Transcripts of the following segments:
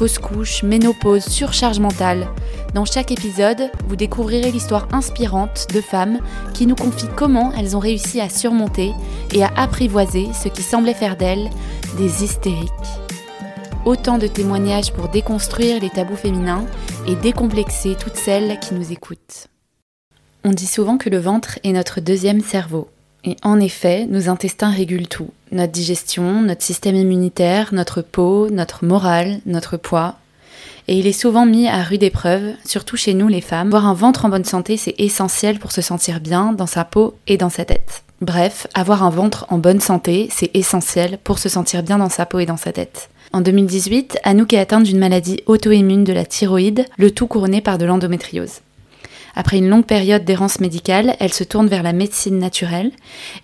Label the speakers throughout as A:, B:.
A: fausse couche, ménopause, surcharge mentale. Dans chaque épisode, vous découvrirez l'histoire inspirante de femmes qui nous confient comment elles ont réussi à surmonter et à apprivoiser ce qui semblait faire d'elles des hystériques. Autant de témoignages pour déconstruire les tabous féminins et décomplexer toutes celles qui nous écoutent. On dit souvent que le ventre est notre deuxième cerveau. Et en effet, nos intestins régulent tout. Notre digestion, notre système immunitaire, notre peau, notre morale, notre poids. Et il est souvent mis à rude épreuve, surtout chez nous les femmes. Avoir un ventre en bonne santé, c'est essentiel pour se sentir bien dans sa peau et dans sa tête. Bref, avoir un ventre en bonne santé, c'est essentiel pour se sentir bien dans sa peau et dans sa tête. En 2018, Anouk est atteinte d'une maladie auto-immune de la thyroïde, le tout couronné par de l'endométriose. Après une longue période d'errance médicale, elle se tourne vers la médecine naturelle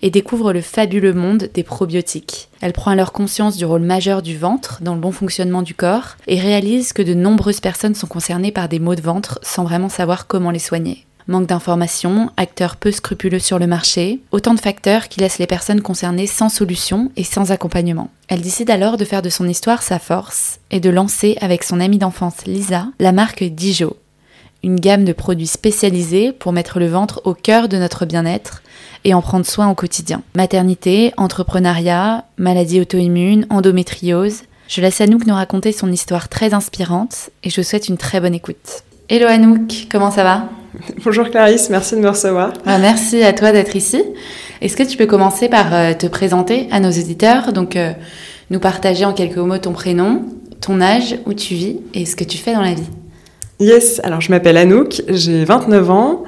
A: et découvre le fabuleux monde des probiotiques. Elle prend alors conscience du rôle majeur du ventre dans le bon fonctionnement du corps et réalise que de nombreuses personnes sont concernées par des maux de ventre sans vraiment savoir comment les soigner. Manque d'informations, acteurs peu scrupuleux sur le marché, autant de facteurs qui laissent les personnes concernées sans solution et sans accompagnement. Elle décide alors de faire de son histoire sa force et de lancer avec son amie d'enfance Lisa la marque Dijo, une gamme de produits spécialisés pour mettre le ventre au cœur de notre bien-être et en prendre soin au quotidien. Maternité, entrepreneuriat, maladie auto-immune, endométriose. Je laisse Anouk nous raconter son histoire très inspirante et je vous souhaite une très bonne écoute. Hello Anouk, comment ça va?
B: Bonjour Clarisse, merci de me recevoir.
A: Ah, merci à toi d'être ici. Est-ce que tu peux commencer par euh, te présenter à nos éditeurs Donc, euh, nous partager en quelques mots ton prénom, ton âge, où tu vis et ce que tu fais dans la vie
B: Yes, alors je m'appelle Anouk, j'ai 29 ans.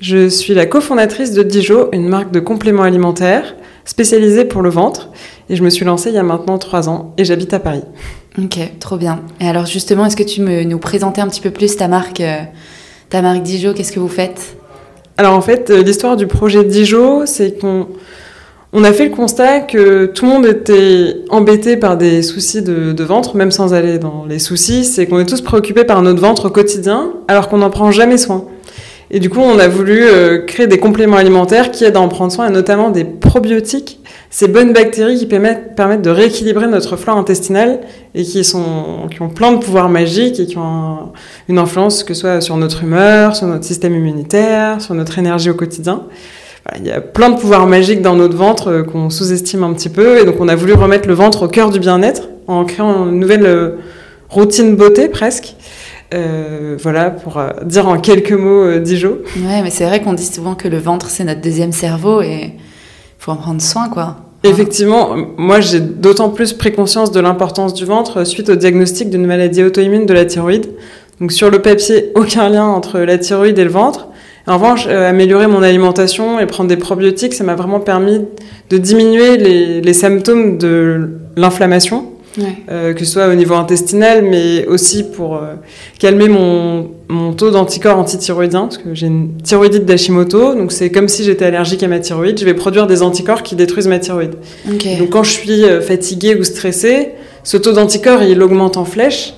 B: Je suis la cofondatrice de Dijo, une marque de compléments alimentaires spécialisée pour le ventre. Et je me suis lancée il y a maintenant 3 ans et j'habite à Paris.
A: Ok, trop bien. Et alors justement, est-ce que tu me nous présenter un petit peu plus ta marque, euh, ta marque Dijo? Qu'est-ce que vous faites?
B: Alors en fait, euh, l'histoire du projet Dijo, c'est qu'on on a fait le constat que tout le monde était embêté par des soucis de, ventre, même sans aller dans les soucis. C'est qu'on est tous préoccupés par notre ventre au quotidien, alors qu'on n'en prend jamais soin. Et du coup, on a voulu euh, créer des compléments alimentaires qui aident à en prendre soin, et notamment des probiotiques, ces bonnes bactéries qui permettent, de rééquilibrer notre flore intestinale et qui, sont, qui ont plein de pouvoirs magiques et qui ont une influence que ce soit sur notre humeur, sur notre système immunitaire, sur notre énergie au quotidien il y a plein de pouvoirs magiques dans notre ventre euh, qu'on sous-estime un petit peu. Et donc, on a voulu remettre le ventre au cœur du bien-être en créant une nouvelle euh, routine beauté presque. Euh, voilà, pour dire en quelques mots Dijon.
A: Ouais, mais c'est vrai qu'on dit souvent que le ventre, c'est notre deuxième cerveau et il faut en prendre soin, quoi.
B: Effectivement, moi j'ai d'autant plus pris conscience de l'importance du ventre suite au diagnostic d'une maladie auto-immune de la thyroïde. Donc sur le papier, aucun lien entre la thyroïde et le ventre. En revanche, euh, améliorer mon alimentation et prendre des probiotiques, ça m'a vraiment permis de diminuer les, les symptômes de l'inflammation, ouais. euh, que ce soit au niveau intestinal, mais aussi pour euh, calmer mon, mon taux d'anticorps antithyroïdien, parce que j'ai une thyroïdite d'Hashimoto, donc c'est comme si j'étais allergique à ma thyroïde, je vais produire des anticorps qui détruisent ma thyroïde. Okay. Donc quand je suis fatiguée ou stressée, ce taux d'anticorps, il augmente en flèche,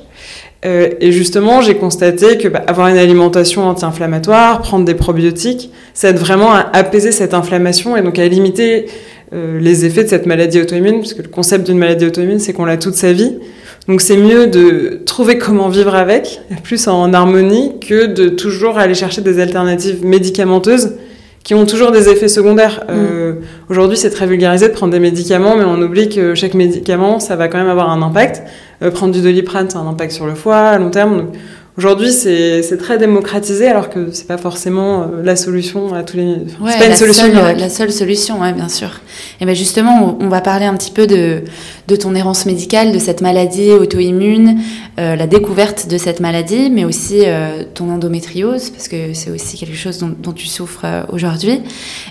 B: euh, et justement, j'ai constaté que bah, avoir une alimentation anti-inflammatoire, prendre des probiotiques, ça aide vraiment à apaiser cette inflammation et donc à limiter euh, les effets de cette maladie auto-immune, parce que le concept d'une maladie auto-immune, c'est qu'on l'a toute sa vie. Donc c'est mieux de trouver comment vivre avec, plus en harmonie, que de toujours aller chercher des alternatives médicamenteuses qui ont toujours des effets secondaires. Mm. Euh, Aujourd'hui, c'est très vulgarisé de prendre des médicaments, mais on oublie que chaque médicament, ça va quand même avoir un impact. Euh, prendre du doliprane, ça a un impact sur le foie à long terme. Aujourd'hui, c'est très démocratisé alors que c'est pas forcément euh, la solution à tous les.
A: Ouais, c'est pas une solution seule, La seule solution, ouais, bien sûr. Et ben justement, on, va parler un petit peu de, de ton errance médicale, de cette maladie auto-immune, euh, la découverte de cette maladie, mais aussi euh, ton endométriose, parce que c'est aussi quelque chose dont, dont tu souffres euh, aujourd'hui.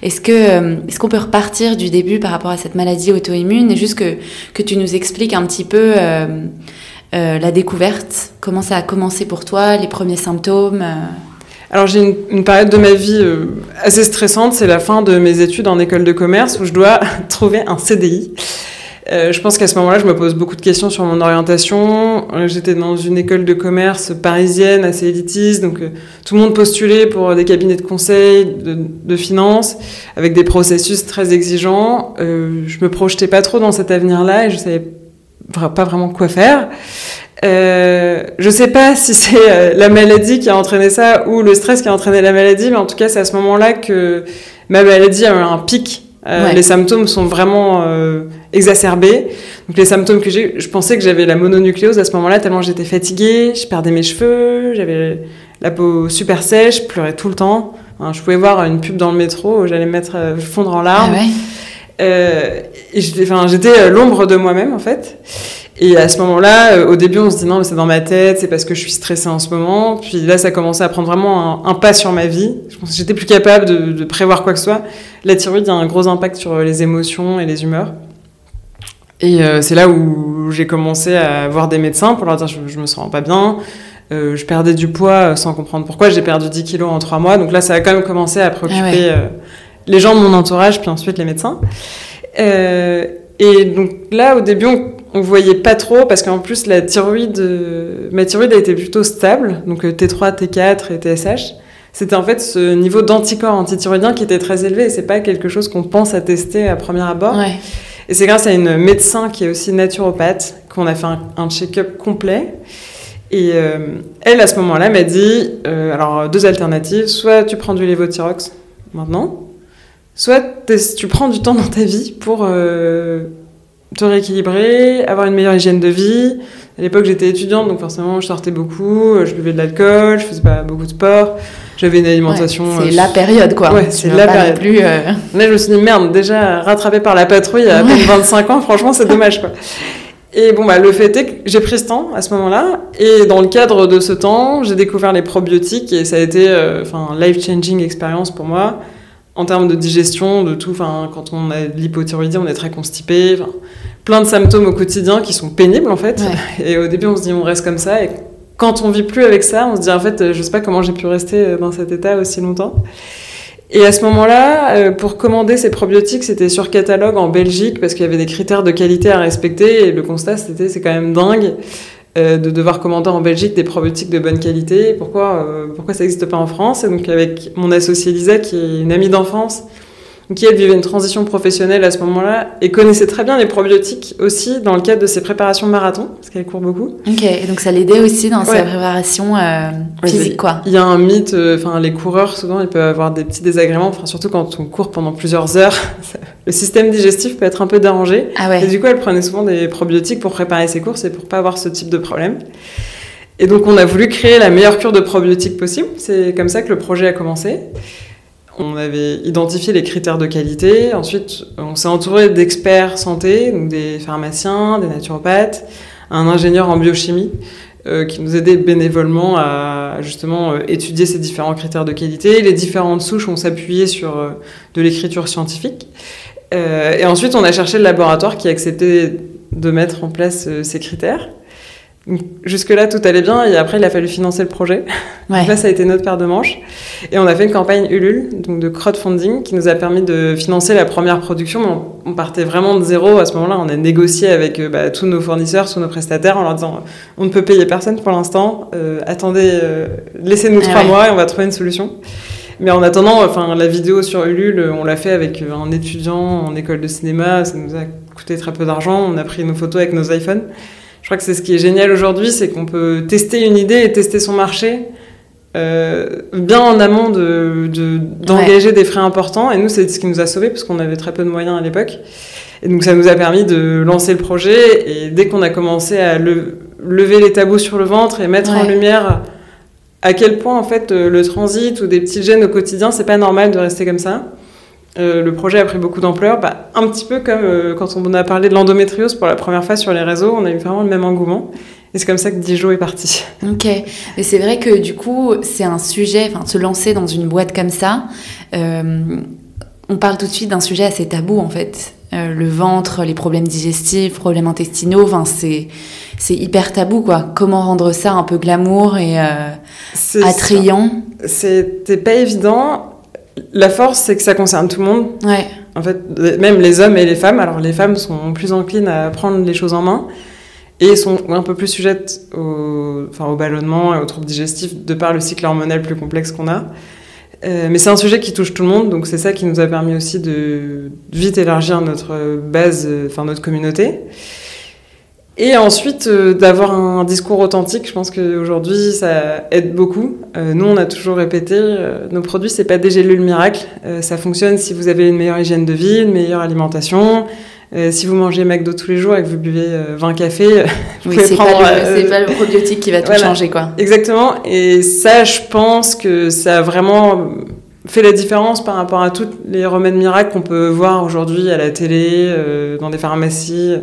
A: Est-ce que euh, est-ce qu'on peut repartir du début par rapport à cette maladie auto-immune? Et juste que que tu nous expliques un petit peu la découverte. Comment ça a commencé pour toi, les premiers symptômes
B: alors j'ai une, période de ma vie assez stressante, c'est la fin de mes études en école de commerce où je dois trouver un CDI. Euh, je pense qu'à ce moment-là, je me pose beaucoup de questions sur mon orientation. Euh, j'étais dans une école de commerce parisienne assez élitiste, donc euh, tout le monde postulait pour des cabinets de conseil, de, de finance, avec des processus très exigeants. je me projetais pas trop dans cet avenir-là et je savais pas vraiment quoi faire. Euh, je sais pas si c'est la maladie qui a entraîné ça ou le stress qui a entraîné la maladie, mais en tout cas, c'est à ce moment-là que ma maladie a eu un pic euh, les symptômes sont vraiment euh, exacerbés. Donc les symptômes que j'ai, je pensais que j'avais la mononucléose à ce moment-là tellement j'étais fatiguée, je perdais mes cheveux, j'avais la peau super sèche, je pleurais tout le temps. je pouvais voir une pub dans le métro, j'allais me mettre euh, fondre en larmes. Ah et j'étais l'ombre de moi-même en fait. Et à ce moment-là, euh, au début, on se dit non, mais c'est dans ma tête, c'est parce que je suis stressée en ce moment. Puis là, ça commençait à prendre vraiment un, pas sur ma vie. Je pense que j'étais plus capable de, de, prévoir quoi que ce soit. La thyroïde a un gros impact sur les émotions et les humeurs. Et euh, c'est là où j'ai commencé à voir des médecins pour leur dire je, je me sens pas bien. Euh, je perdais du poids sans comprendre pourquoi. J'ai perdu 10 kilos en 3 mois. Donc là, ça a quand même commencé à préoccuper ah les gens de mon entourage, puis ensuite les médecins. et donc là, au début, on on voyait pas trop parce qu'en plus la thyroïde, euh, ma thyroïde a été plutôt stable, donc T3, euh, T4 et TSH. C'était en fait ce niveau d'anticorps antithyroïdien qui était très élevé et c'est pas quelque chose qu'on pense à tester à premier abord. Et c'est grâce à une médecin qui est aussi naturopathe qu'on a fait un, check-up complet. Et euh, elle, à ce moment-là, m'a dit alors deux alternatives soit tu prends du lévothyrox maintenant, soit tu prends du temps dans ta vie pour te rééquilibrer, avoir une meilleure hygiène de vie. À l'époque, j'étais étudiante, donc forcément, je sortais beaucoup, je buvais de l'alcool, je faisais pas beaucoup de sport, j'avais une alimentation.
A: c'est euh, la période, quoi.
B: Ouais, c'est la période. Plus, euh... Là, je me suis dit, merde, déjà rattrapé par la patrouille à peine 25 ans, franchement, c'est dommage, quoi. Et bon, bah, le fait est que j'ai pris ce temps à ce moment-là, et dans le cadre de ce temps, j'ai découvert les probiotiques, et ça a été, euh, enfin, life-changing expérience pour moi en termes de digestion, de tout. Enfin, quand on a de l'hypothyroïdie, on est très constipé. plein de symptômes au quotidien qui sont pénibles en fait. Et au début, on se dit on reste comme ça. Et quand on vit plus avec ça, on se dit en fait, je sais pas comment j'ai pu rester dans cet état aussi longtemps. Et à ce moment-là, euh, pour commander ces probiotiques, c'était sur catalogue en Belgique parce qu'il y avait des critères de qualité à respecter. Et le constat, c'était c'est quand même dingue. Euh, de devoir commander en Belgique des probiotiques de bonne qualité. Pourquoi, euh, pourquoi ça n'existe pas en France? Et donc avec mon associé Lisa, qui est une amie d'enfance, qui elle vivait une transition professionnelle à ce moment-là et connaissait très bien les probiotiques aussi dans le cadre de ses préparations de marathon, parce qu'elle court beaucoup.
A: Ok, et donc ça l'aidait aussi dans sa préparation euh, physique, quoi.
B: Il y a un mythe, euh, enfin les coureurs souvent ils peuvent avoir des petits désagréments, enfin surtout quand on court pendant plusieurs heures, le système digestif peut être un peu dérangé.
A: Ah ouais.
B: Et du coup elle prenait souvent des probiotiques pour préparer ses courses et pour pas avoir ce type de problème. Et donc on a voulu créer la meilleure cure de probiotiques possible. C'est comme ça que le projet a commencé. On avait identifié les critères de qualité. Ensuite, on s'est entouré d'experts santé, des pharmaciens, des naturopathes, un ingénieur en biochimie euh, qui nous aidait bénévolement à justement euh, étudier ces différents critères de qualité. Les différentes souches, on s'appuyait sur euh, de l'écriture scientifique. et ensuite, on a cherché le laboratoire qui acceptait de mettre en place ces critères. Jusque-là, tout allait bien, et après, il a fallu financer le projet. Ouais. là, ça a été notre paire de manches. Et on a fait une campagne Ulule, donc de crowdfunding, qui nous a permis de financer la première production. On, partait vraiment de zéro. À ce moment-là, on a négocié avec euh, bah, tous nos fournisseurs, tous nos prestataires, en leur disant on ne peut payer personne pour l'instant, euh, attendez, euh, laissez-nous ah trois mois et on va trouver une solution. Mais en attendant, enfin, la vidéo sur Ulule, on l'a fait avec un étudiant en école de cinéma. Ça nous a coûté très peu d'argent. On a pris nos photos avec nos iPhones. Je crois que c'est ce qui est génial aujourd'hui, c'est qu'on peut tester une idée et tester son marché euh, bien en amont d'engager de, d'engager des frais importants. Et nous, c'est ce qui nous a sauvés parce qu'on avait très peu de moyens à l'époque. Et donc, ça nous a permis de lancer le projet. Et dès qu'on a commencé à lever les tabous sur le ventre et mettre en lumière à quel point, en fait, le transit ou des petits gènes au quotidien, c'est pas normal de rester comme ça. Euh, le projet a pris beaucoup d'ampleur, bah, un petit peu comme euh, quand on a parlé de l'endométriose pour la première fois sur les réseaux, on a eu vraiment le même engouement. Et c'est comme ça que Dijon est parti.
A: Ok, mais c'est vrai que du coup, c'est un sujet, enfin, se lancer dans une boîte comme ça, euh, on parle tout de suite d'un sujet assez tabou en fait. euh, le ventre, les problèmes digestifs, problèmes intestinaux. Enfin, c'est c'est hyper tabou, quoi. Comment rendre ça un peu glamour et euh, attrayant?
B: C'était pas évident. La force, c'est que ça concerne tout le monde.
A: Ouais.
B: En fait, même les hommes et les femmes. Alors, les femmes sont plus enclines à prendre les choses en main et sont un peu plus sujettes au, enfin, au ballonnement et aux troubles digestifs de par le cycle hormonal plus complexe qu'on a. Euh, mais c'est un sujet qui touche tout le monde, donc c'est ça qui nous a permis aussi de vite élargir notre base, euh, enfin notre communauté. Et ensuite, euh, d'avoir un discours authentique, je pense qu'aujourd'hui, ça aide beaucoup. nous, on a toujours répété, nos produits, c'est pas des gélules miracles. ça fonctionne si vous avez une meilleure hygiène de vie, une meilleure alimentation, euh, si vous mangez McDo tous les jours et que vous buvez 20 euh, cafés,
A: vous oui, c'est pas, euh, pas, le probiotique qui va tout changer, quoi.
B: Exactement. Et ça, je pense que ça a vraiment fait la différence par rapport à tous les remèdes miracles qu'on peut voir aujourd'hui à la télé, dans des pharmacies.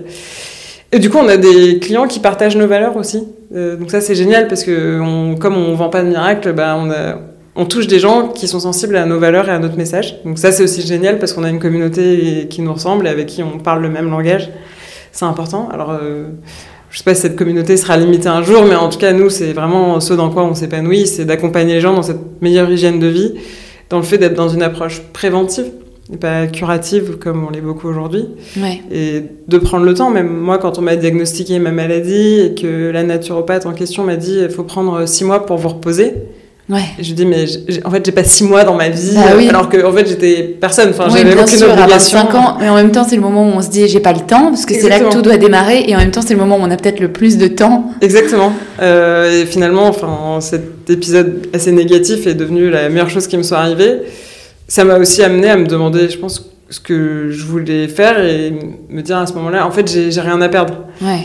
B: Et du coup, on a des clients qui partagent nos valeurs aussi. donc ça, c'est génial parce que comme on vend pas de miracles, bah, on touche des gens qui sont sensibles à nos valeurs et à notre message. Donc ça, c'est aussi génial parce qu'on a une communauté qui nous ressemble et avec qui on parle le même langage. C'est important. Alors, euh, je sais pas si cette communauté sera limitée un jour, mais en tout cas, nous, c'est vraiment ce dans quoi on s'épanouit, c'est d'accompagner les gens dans cette meilleure hygiène de vie, dans le fait d'être dans une approche préventive pas curative comme on l'est beaucoup aujourd'hui.
A: Ouais.
B: Et de prendre le temps, même moi, quand on m'a diagnostiqué ma maladie et que la naturopathe en question m'a dit il faut prendre six mois pour vous reposer
A: Ouais.
B: je dis mais en fait j'ai pas six mois dans ma vie
A: bah
B: alors que en fait j'étais personne enfin
A: oui,
B: j'avais aucune
A: sûr,
B: obligation.
A: 25 ans mais en même temps c'est le moment où on se dit j'ai pas le temps parce que c'est là que tout doit démarrer et en même temps c'est le moment où on a peut-être le plus de temps.
B: Exactement. Euh, et finalement enfin cet épisode assez négatif est devenu la meilleure chose qui me soit arrivée. Ça m'a aussi amené à me demander je pense ce que je voulais faire et me dire à ce moment-là en fait j'ai rien à perdre.
A: Ouais.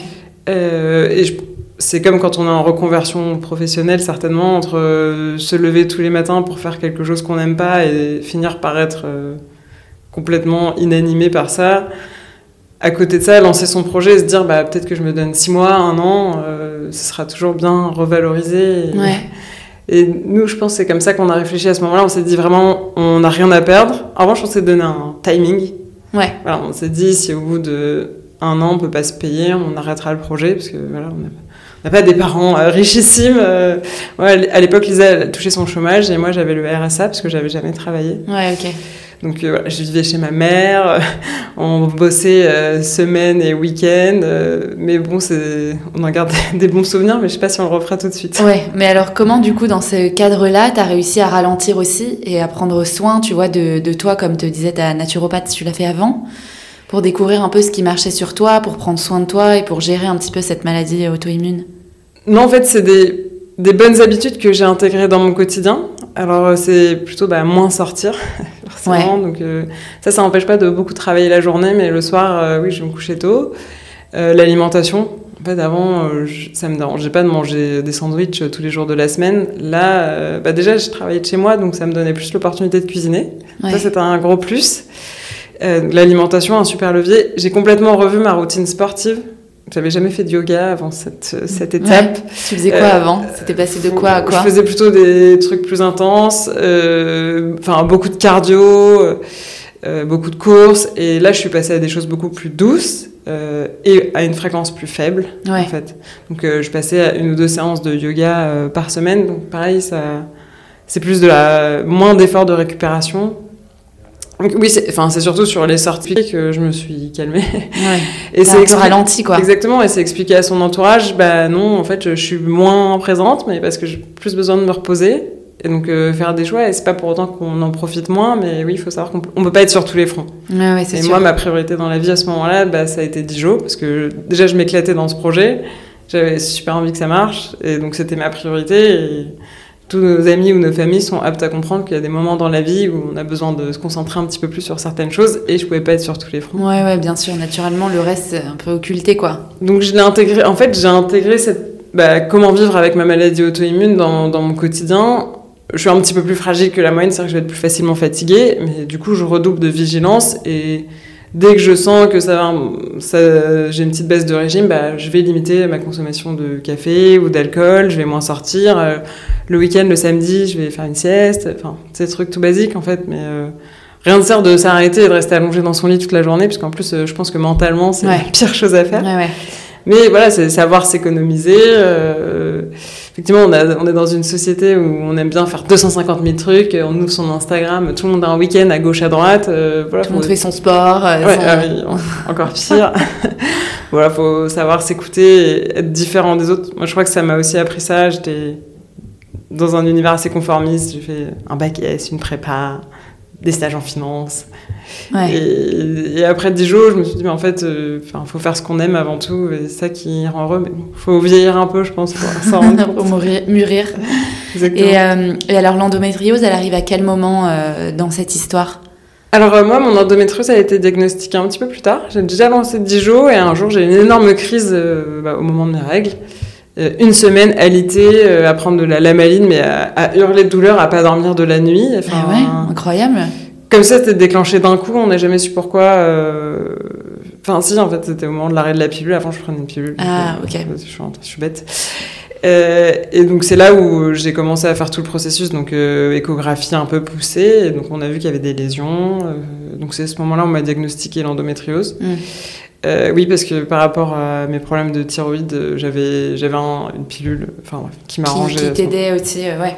B: Euh, et c'est comme quand on est en reconversion professionnelle, certainement, entre euh, se lever tous les matins pour faire quelque chose qu'on n'aime pas et finir par être euh, complètement inanimé par ça. À côté de ça, lancer son projet et se dire bah, peut-être que je me donne six mois, un an, ce sera toujours bien revalorisé.
A: Et, ouais.
B: Et nous, je pense que c'est comme ça qu'on a réfléchi à ce moment-là. On s'est dit vraiment, on n'a rien à perdre. En revanche, on s'est donné un timing.
A: Ouais.
B: Voilà, on s'est dit si au bout de un an, on peut pas se payer, on arrêtera le projet parce que voilà, on n'a pas des parents euh, richissimes. Euh, ouais, à l'époque, Lisa a touché son chômage et moi j'avais le RSA parce que j'avais jamais travaillé.
A: Ouais, ok.
B: Donc euh, voilà, je vivais chez ma mère, on bossait semaine et week-end, mais bon, on en garde des bons souvenirs, mais je sais pas si on le refera tout de suite.
A: Ouais, mais alors comment du coup dans ce cadre-là, tu as réussi à ralentir aussi et à prendre soin, tu vois, de, de toi, comme te disait ta naturopathe, tu l'as fait avant pour découvrir un peu ce qui marchait sur toi, pour prendre soin de toi et pour gérer un petit peu cette maladie auto-immune?
B: Non, en fait, c'est des, des, bonnes habitudes que j'ai intégrées dans mon quotidien. Alors, euh, c'est plutôt bah, moins sortir, forcément.
A: Ouais.
B: Donc, euh, ça, ça n'empêche pas de beaucoup travailler la journée, mais le soir, euh, oui, je vais me coucher tôt. Euh, L'alimentation, en fait, avant, euh, ça me dérangeait pas de manger des sandwichs tous les jours de la semaine. Là, bah, déjà, je travaillais de chez moi, donc ça me donnait plus l'opportunité de cuisiner.
A: Ouais.
B: Ça, c'était un gros plus. L'alimentation, un super levier. J'ai complètement revu ma routine sportive. J'avais jamais fait de yoga avant cette, cette étape.
A: Ouais. Tu faisais quoi euh, avant? C'était passé de quoi à quoi?
B: Je faisais plutôt des trucs plus intenses, euh, enfin beaucoup de cardio, euh, beaucoup de courses. Et là, je suis passée à des choses beaucoup plus douces euh, et à une fréquence plus faible,
A: ouais.
B: en fait. Donc, euh, je passais à une ou deux séances de yoga par semaine. Donc, pareil, ça, c'est plus de la moins d'efforts de récupération oui, c'est, enfin, c'est surtout sur les sorties que je me suis calmée.
A: Ouais.
B: Et
A: c'est ralenti, quoi.
B: Exactement, et c'est expliqué à son entourage, bah non, en fait, je, je suis moins présente, mais parce que j'ai plus besoin de me reposer. Et donc, euh, faire des choix, et c'est pas pour autant qu'on en profite moins, mais oui, il faut savoir qu'on peut, pas être sur tous les fronts.
A: Ouais, ouais, c'est
B: et
A: sûr.
B: moi, ma priorité dans la vie à ce moment-là, bah, ça a été Dijon, parce que déjà, je m'éclatais dans ce projet. J'avais super envie que ça marche, et donc c'était ma priorité. Et tous nos amis ou nos familles sont aptes à comprendre qu'il y a des moments dans la vie où on a besoin de se concentrer un petit peu plus sur certaines choses et je pouvais pas être sur tous les fronts.
A: Ouais, ouais, bien sûr. Naturellement, le reste, c'est un peu occulté, quoi.
B: Donc, je l'ai intégré. En fait, j'ai intégré cette. Bah, comment vivre avec ma maladie auto-immune dans, dans mon quotidien. Je suis un petit peu plus fragile que la moyenne, c'est-à-dire que je vais être plus facilement fatiguée, mais du coup, je redouble de vigilance et dès que je sens que ça va, ça, j'ai une petite baisse de régime, bah, je vais limiter ma consommation de café ou d'alcool, je vais moins sortir. Euh, le week-end, le samedi, je vais faire une sieste. Enfin, c'est des trucs tout basiques en fait, mais euh, rien ne sert de s'arrêter et de rester allongé dans son lit toute la journée, parce qu'en plus, je pense que mentalement, c'est la pire chose à faire. Mais voilà, c'est savoir s'économiser. Effectivement, on, a, on, est dans une société où on aime bien faire 250 000 trucs. On ouvre son Instagram, tout le monde a un week-end à gauche, à droite.
A: Euh, voilà, tout le monde fait son sport.
B: Euh, ouais, ah oui, encore pire. voilà, faut savoir s'écouter et être différent des autres. Moi, je crois que ça m'a aussi appris ça. J'étais dans un univers assez conformiste. J'ai fait un bac S, une prépa, des stages en finance. Et, après 10 jours, je me suis dit, mais en fait, il euh, faut faire ce qu'on aime avant tout, et c'est ça qui rend heureux. Mais il faut vieillir un peu, je pense, pour s'en rendre
A: mûrir. Et, euh, et, alors, l'endométriose, elle arrive à quel moment euh, dans cette histoire?
B: Alors moi, mon endométriose a été diagnostiquée un petit peu plus tard. J'ai déjà lancé 10 jours et un jour, j'ai eu une énorme crise bah, au moment de mes règles. Une semaine alitée à prendre de la lamaline, mais à, hurler de douleur, à pas dormir de la nuit.
A: Enfin, ah ouais, incroyable
B: comme ça, c'était déclenché d'un coup, on n'a jamais su pourquoi. Euh, enfin, si, en fait, c'était au moment de l'arrêt de la pilule. Avant, je prenais une pilule.
A: Ah, ok.
B: Euh, je, suis, je suis bête. Euh, et donc c'est là où j'ai commencé à faire tout le processus, donc échographie un peu poussée, et donc on a vu qu'il y avait des lésions. donc c'est à ce moment-là où on m'a diagnostiqué l'endométriose. Mm. oui, parce que par rapport à mes problèmes de thyroïde, j'avais j'avais une pilule, enfin qui m'arrangeait.
A: Qui, qui t'aidait aussi, ouais.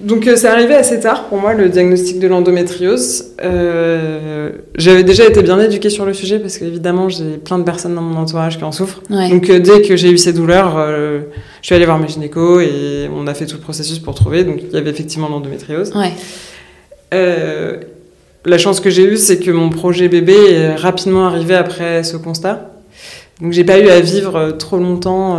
B: Donc euh, c'est arrivé assez tard pour moi le diagnostic de l'endométriose. Euh, j'avais déjà été bien éduquée sur le sujet parce qu'évidemment j'ai plein de personnes dans mon entourage qui en souffrent. Donc euh, dès que j'ai eu ces douleurs, je suis allée voir mes gynécos et on a fait tout le processus pour trouver. Donc il y avait effectivement l'endométriose. La chance que j'ai eue, c'est que mon projet bébé est rapidement arrivé après ce constat. Donc j'ai pas eu à vivre trop longtemps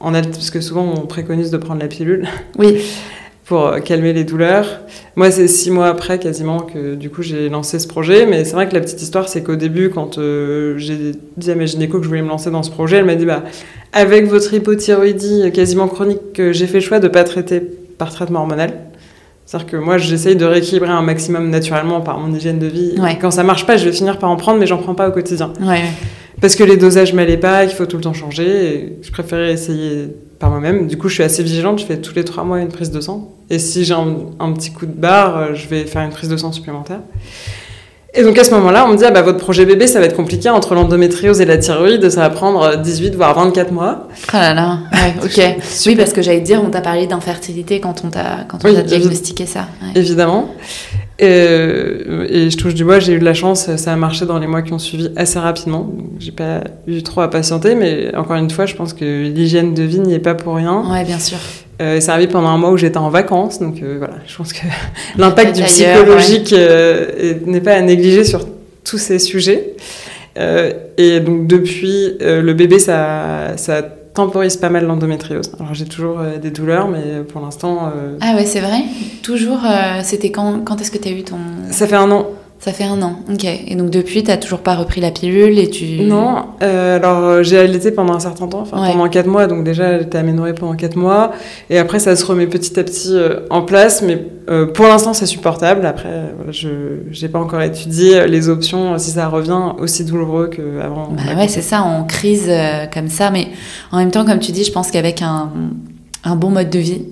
B: en parce que souvent on préconise de prendre la pilule.
A: Oui.
B: pour euh, calmer les douleurs. Moi, c'est six mois après quasiment que du coup j'ai lancé ce projet. Mais c'est vrai que la petite histoire, c'est qu'au début, quand euh, j'ai dit à ma gynéco que je voulais me lancer dans ce projet, elle m'a dit bah avec votre hypothyroïdie quasiment chronique, j'ai fait le choix de pas traiter par traitement hormonal. C'est-à-dire que moi, j'essaye de rééquilibrer un maximum naturellement par mon hygiène de vie. Quand ça marche pas, je vais finir par en prendre, mais j'en prends pas au quotidien.
A: Ouais
B: parce que les dosages m'allaient pas, qu'il faut tout le temps changer. Et je préférais essayer par moi-même. Du coup, je suis assez vigilante. Je fais tous les trois mois une prise de sang. Et si j'ai un, petit coup de barre, je vais faire une prise de sang supplémentaire. Et donc à ce moment-là, on me dit ah bah, votre projet bébé, ça va être compliqué entre l'endométriose et la thyroïde, ça va prendre 18 voire 24 mois.
A: Ah là là, ok. oui, parce que j'allais te dire, on t'a parlé d'infertilité quand on t'a quand on t'a diagnostiqué ça.
B: Évidemment. Euh, et, je touche du bois, j'ai eu de la chance, ça a marché dans les mois qui ont suivi assez rapidement. J'ai pas eu trop à patienter, mais encore une fois, je pense que l'hygiène de vie n'y est pas pour rien.
A: Ouais, bien sûr.
B: Euh, ça arrivé pendant un mois où j'étais en vacances, donc euh, voilà, je pense que l'impact du psychologique euh, n'est pas à négliger sur tous ces sujets. et donc depuis, le bébé, ça, ça temporise pas mal l'endométriose. Alors j'ai toujours euh, des douleurs, mais pour l'instant.
A: Euh, ah ouais, c'est vrai? Toujours euh, C'était quand, quand est-ce que tu as eu ton.
B: Ça fait un an.
A: Ça fait un an, ok. Et donc depuis, tu n'as toujours pas repris la pilule et tu...
B: Non, euh, alors j'ai allaité pendant un certain temps, enfin pendant 4 mois, donc déjà j'étais aménorée pendant 4 mois, et après ça se remet petit à petit euh, en place, mais euh, pour l'instant c'est supportable, après je n'ai pas encore étudié les options, si ça revient aussi douloureux qu'avant.
A: Bah ouais, c'est ça, en crise comme ça, mais en même temps, comme tu dis, je pense qu'avec un, un bon mode de vie,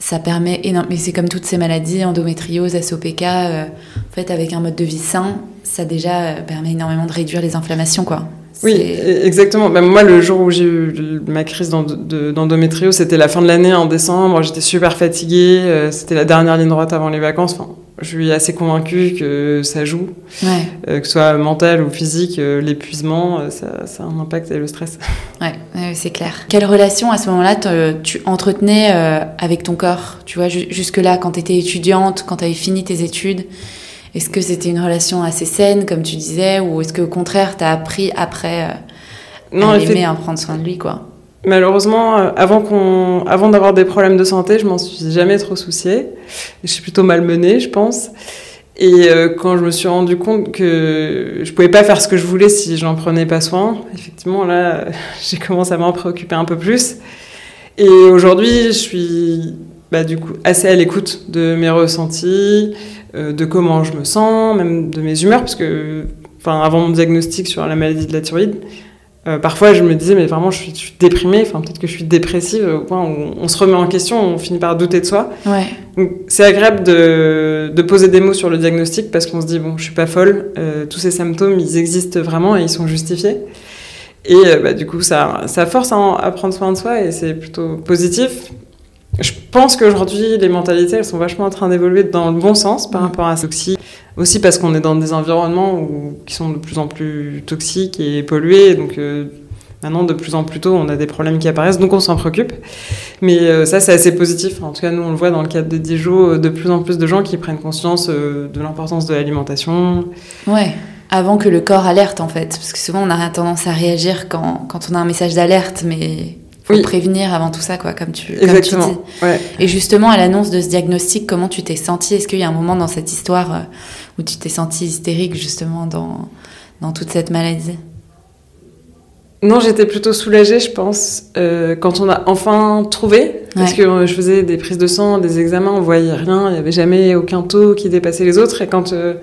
A: ça permet énormément. Mais c'est comme toutes ces maladies, endométriose, SOPK, euh, en fait, avec un mode de vie sain, ça déjà euh, permet énormément de réduire les inflammations, quoi.
B: Oui, e-, exactement. Même moi, le jour où j'ai eu ma crise d'endométriose, c'était la fin de l'année, en décembre. J'étais super fatiguée. Euh, c'était la dernière ligne droite avant les vacances. Enfin, je suis assez convaincue que ça joue,
A: ouais.
B: que ce soit mental ou physique, l'épuisement, ça, ça, a un impact et le stress.
A: Ouais, c'est clair. Quelle relation à ce moment-là tu entretenais avec ton corps? Tu vois, jusque-là, quand tu étais étudiante, quand tu avais fini tes études, est-ce que c'était une relation assez saine, comme tu disais, ou est-ce que au contraire, tu as appris après non, à aimer, à prendre soin de lui, quoi?
B: Malheureusement, avant, qu'on, avant d'avoir des problèmes de santé, je m'en suis jamais trop souciée. Je suis plutôt malmenée, je pense. Et euh, quand je me suis rendu compte que je pouvais pas faire ce que je voulais si j'en prenais pas soin, effectivement, là, j'ai commencé à m'en préoccuper un peu plus. Et aujourd'hui, je suis bah, du coup assez à l'écoute de mes ressentis, euh, de comment je me sens, même de mes humeurs, parce que, enfin, avant mon diagnostic sur la maladie de la thyroïde, Euh, parfois, je me disais, mais vraiment, je suis, je suis déprimée. Enfin, peut-être que je suis dépressive au point où on se remet en question, on finit par douter de soi.
A: Ouais.
B: C'est agréable de, de poser des mots sur le diagnostic parce qu'on se dit, bon, je suis pas folle. euh, tous ces symptômes, ils existent vraiment et ils sont justifiés. Et euh, bah, du coup, ça, ça force à, en- à prendre soin de soi et c'est plutôt positif. Je pense qu'aujourd'hui, les mentalités, elles sont vachement en train d'évoluer dans le bon sens par rapport à ça aussi. Aussi parce qu'on est dans des environnements où, qui sont de plus en plus toxiques et pollués. Donc euh, maintenant, de plus en plus tôt, on a des problèmes qui apparaissent, donc on s'en préoccupe. Mais euh, ça, c'est assez positif. En tout cas, nous, on le voit dans le cadre de Dijon, euh, de plus en plus de gens qui prennent conscience de l'importance de l'alimentation.
A: Ouais. Avant que le corps alerte, en fait. Parce que souvent, on a tendance à réagir quand, quand on a un message d'alerte, mais faut
B: Oui.
A: prévenir avant tout ça, quoi, comme tu, comme tu
B: Exactement.
A: dis.
B: Ouais.
A: Et justement, à l'annonce de ce diagnostic, comment tu t'es sentie? Est-ce qu'il y a un moment dans cette histoire euh, où tu t'es sentie hystérique, justement, dans, dans toute cette maladie?
B: Non, j'étais plutôt soulagée, je pense, euh, quand on a enfin trouvé. Parce
A: Ouais.
B: que euh, je faisais des prises de sang, des examens, on voyait rien, il n'y avait jamais aucun taux qui dépassait les autres. Et quand euh,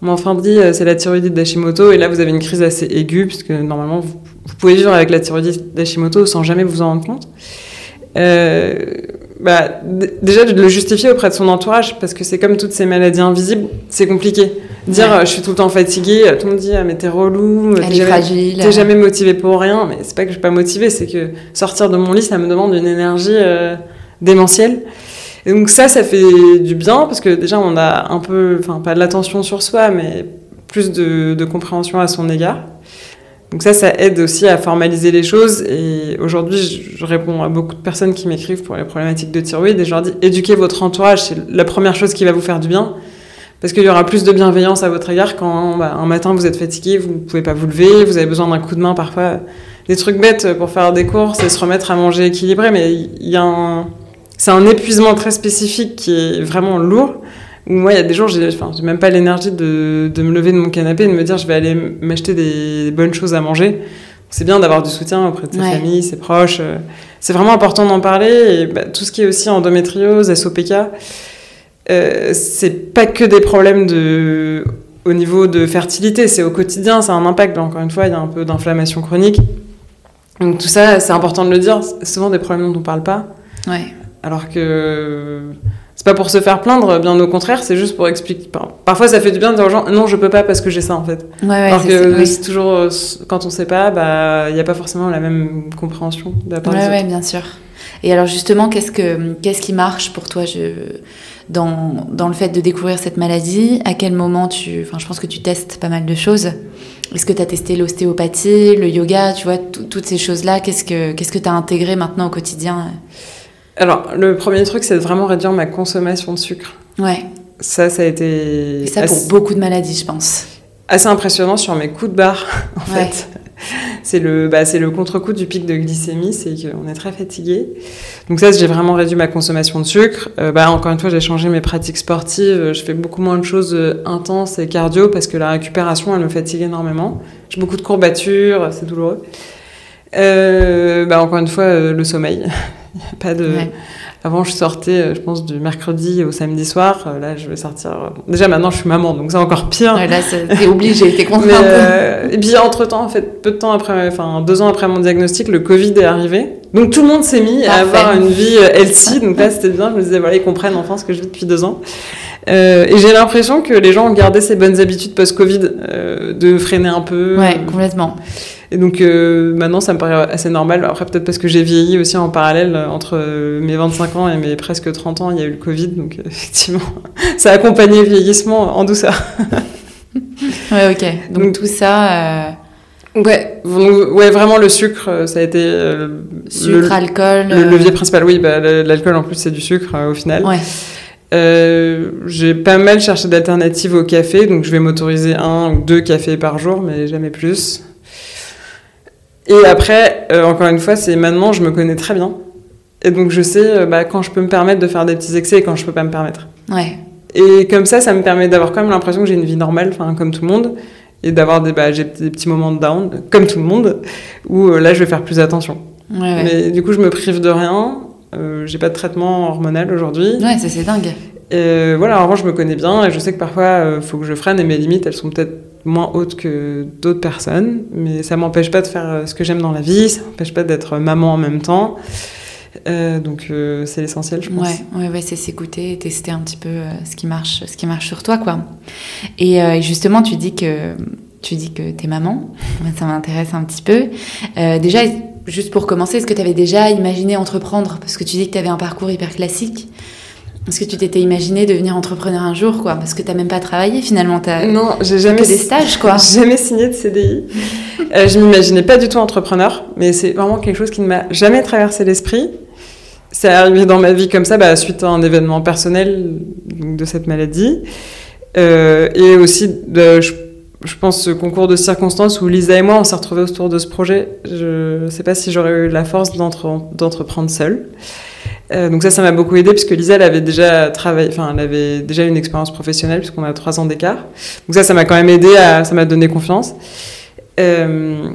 B: on m'a enfin dit c'est la thyroïdite d'Hashimoto, et là vous avez une crise assez aiguë, puisque normalement vous, vous pouvez vivre avec la thyroïdite d'Hashimoto sans jamais vous en rendre compte. Euh, bah, déjà de le justifier auprès de son entourage, parce que c'est comme toutes ces maladies invisibles, c'est compliqué. Dire
A: Ouais.
B: euh, je suis tout le temps fatiguée, euh, tout le monde dit ah, mais t'es relou, t'es jamais-. T'es jamais motivé pour rien, mais c'est pas que je suis pas motivée, c'est que sortir de mon lit, ça me demande une énergie euh, démentielle. Et donc ça, ça fait du bien parce que déjà on a un peu, enfin pas de l'attention sur soi, mais plus de, de compréhension à son égard. Donc ça, ça aide aussi à formaliser les choses. Et aujourd'hui, je, réponds à beaucoup de personnes qui m'écrivent pour les problématiques de thyroïde et je leur dis éduquez votre entourage, c'est la première chose qui va vous faire du bien. Parce qu'il y aura plus de bienveillance à votre égard quand bah, un matin vous êtes fatigué, vous ne pouvez pas vous lever, vous avez besoin d'un coup de main parfois. Des trucs bêtes pour faire des courses et se remettre à manger équilibré, mais un... c'est un épuisement très spécifique qui est vraiment lourd. Où moi, il y a des jours, j'ai enfin, même pas l'énergie de, de me lever de mon canapé et de me dire je vais aller m'acheter des bonnes choses à manger. C'est bien d'avoir du soutien auprès de sa
A: Ouais.
B: famille, ses proches. euh, C'est vraiment important d'en parler. Et bah, tout ce qui est aussi endométriose, SOPK, euh, c'est pas que des problèmes de, au niveau de fertilité, c'est au quotidien, ça a un impact. Encore une fois, il y a un peu d'inflammation chronique. Donc tout ça, c'est important de le dire. C'est souvent des problèmes dont on parle pas.
A: Ouais.
B: Alors que c'est pas pour se faire plaindre, bien au contraire, c'est juste pour expliquer. Par- Parfois, ça fait du bien de dire aux gens non, je peux pas parce que j'ai ça en fait.
A: Ouais, ouais,
B: Alors que
A: c'est-
B: toujours euh, quand on sait pas, bah il y a pas forcément la même compréhension de la part
A: Ouais, ouais, bien sûr. Et alors justement, qu'est-ce que qu'est-ce qui marche pour toi je, dans, dans le fait de découvrir cette maladie? À quel moment tu... Enfin, je pense que tu testes pas mal de choses. Est-ce que tu as testé l'ostéopathie, le yoga, tu vois, tout- toutes ces choses-là Qu'est-ce que qu'est-ce que tu as intégré maintenant au quotidien?
B: Alors le premier truc, c'est de vraiment réduire ma consommation de sucre.
A: Ouais,
B: Ça, ça a été
A: et ça pour beaucoup de maladies, je pense.
B: assez impressionnant sur mes coups de barre. En
A: Ouais.
B: fait, c'est le, bah, c'est le contre-coup du pic de glycémie, c'est qu'on est très fatigué. Donc ça, j'ai vraiment réduit ma consommation de sucre. Euh, bah, encore une fois, j'ai changé mes pratiques sportives. Je fais beaucoup moins de choses euh, intenses et cardio parce que la récupération, elle me fatigue énormément. J'ai beaucoup de courbatures, c'est douloureux. Euh, bah, encore une fois, euh, le sommeil. Il y a pas de...
A: Ouais.
B: Avant, je sortais, euh, je pense, du mercredi au samedi soir. Euh, Là, je vais sortir. euh, Déjà, maintenant, je suis maman, donc c'est encore pire.
A: Ouais, là, c'est- t'es obligé, t'es contrainte.
B: euh, et puis entre temps, en fait, peu de temps après, enfin deux ans après mon diagnostic, le Covid est arrivé. Donc tout le monde s'est mis à avoir une vie healthy. Donc là, c'était bien. Je me disais, voilà, ils comprennent enfin ce que je vis depuis deux ans. Euh, et j'ai l'impression que les gens ont gardé ces bonnes habitudes post-Covid, euh, de freiner un peu.
A: Ouais, complètement.
B: Et donc euh, maintenant, ça me paraît assez normal. Après, peut-être parce que j'ai vieilli aussi en parallèle entre mes 25 ans et mes presque 30 ans, il y a eu le Covid. Donc effectivement, ça a accompagné le vieillissement en douceur.
A: Ouais, ok. Donc,
B: Donc-
A: tout ça,
B: Ouais, ouais, vraiment le sucre, ça a été euh,
A: sucre,
B: le,
A: alcool.
B: le
A: euh,
B: levier principal. Oui, bah, l'alcool en plus c'est du sucre euh, au final.
A: Ouais.
B: Euh, j'ai pas mal cherché d'alternatives au café, donc je vais m'autoriser un ou deux cafés par jour, mais jamais plus. Et après, euh, encore une fois, c'est maintenant je me connais très bien, et donc je sais euh, bah, quand je peux me permettre de faire des petits excès et quand je peux pas me permettre.
A: Ouais.
B: Et comme ça, ça me permet d'avoir quand même l'impression que j'ai une vie normale, comme tout le monde, et d'avoir des, bah, des petits moments de down, comme tout le monde, où là je vais faire plus attention.
A: Ouais, ouais.
B: Mais du coup, je me prive de rien. Euh, j'ai pas de traitement hormonal aujourd'hui.
A: Ouais, ça c'est dingue.
B: Et voilà, en revanche, je me connais bien et je sais que parfois, il faut que je freine et mes limites, elles sont peut-être moins hautes que d'autres personnes, mais ça m'empêche pas de faire ce que j'aime dans la vie, ça m'empêche pas d'être maman en même temps. Euh, donc euh, c'est l'essentiel, je pense.
A: Ouais, ouais, ouais c'est s'écouter et tester un petit peu euh, ce qui marche, ce qui marche sur toi, quoi. Et euh, justement, tu dis que tu dis que t'es maman. Ça m'intéresse un petit peu. Euh, déjà, juste pour commencer, est-ce que tu avais déjà imaginé entreprendre? Parce que tu dis que tu avais un parcours hyper classique. Est-ce que tu t'étais imaginé devenir entrepreneur un jour, quoi? Parce que t'as même pas travaillé finalement. As
B: non, j'ai jamais
A: que des stages, quoi.
B: jamais signé de CDI. euh, je m'imaginais pas du tout entrepreneur, mais c'est vraiment quelque chose qui ne m'a jamais traversé l'esprit. C'est arrivé dans ma vie comme ça, bah, suite à un événement personnel de cette maladie, euh, et aussi, de, je, je, pense, ce concours de circonstances où Lisa et moi, on s'est retrouvés autour de ce projet. Je sais pas si j'aurais eu la force d'entreprendre seule. Euh, donc ça, ça m'a beaucoup aidé puisque Lisa, elle avait déjà travaillé, enfin, elle avait déjà une expérience professionnelle puisqu'on a trois ans d'écart. Donc ça, ça m'a quand même aidé, à, ça m'a donné confiance. Euh,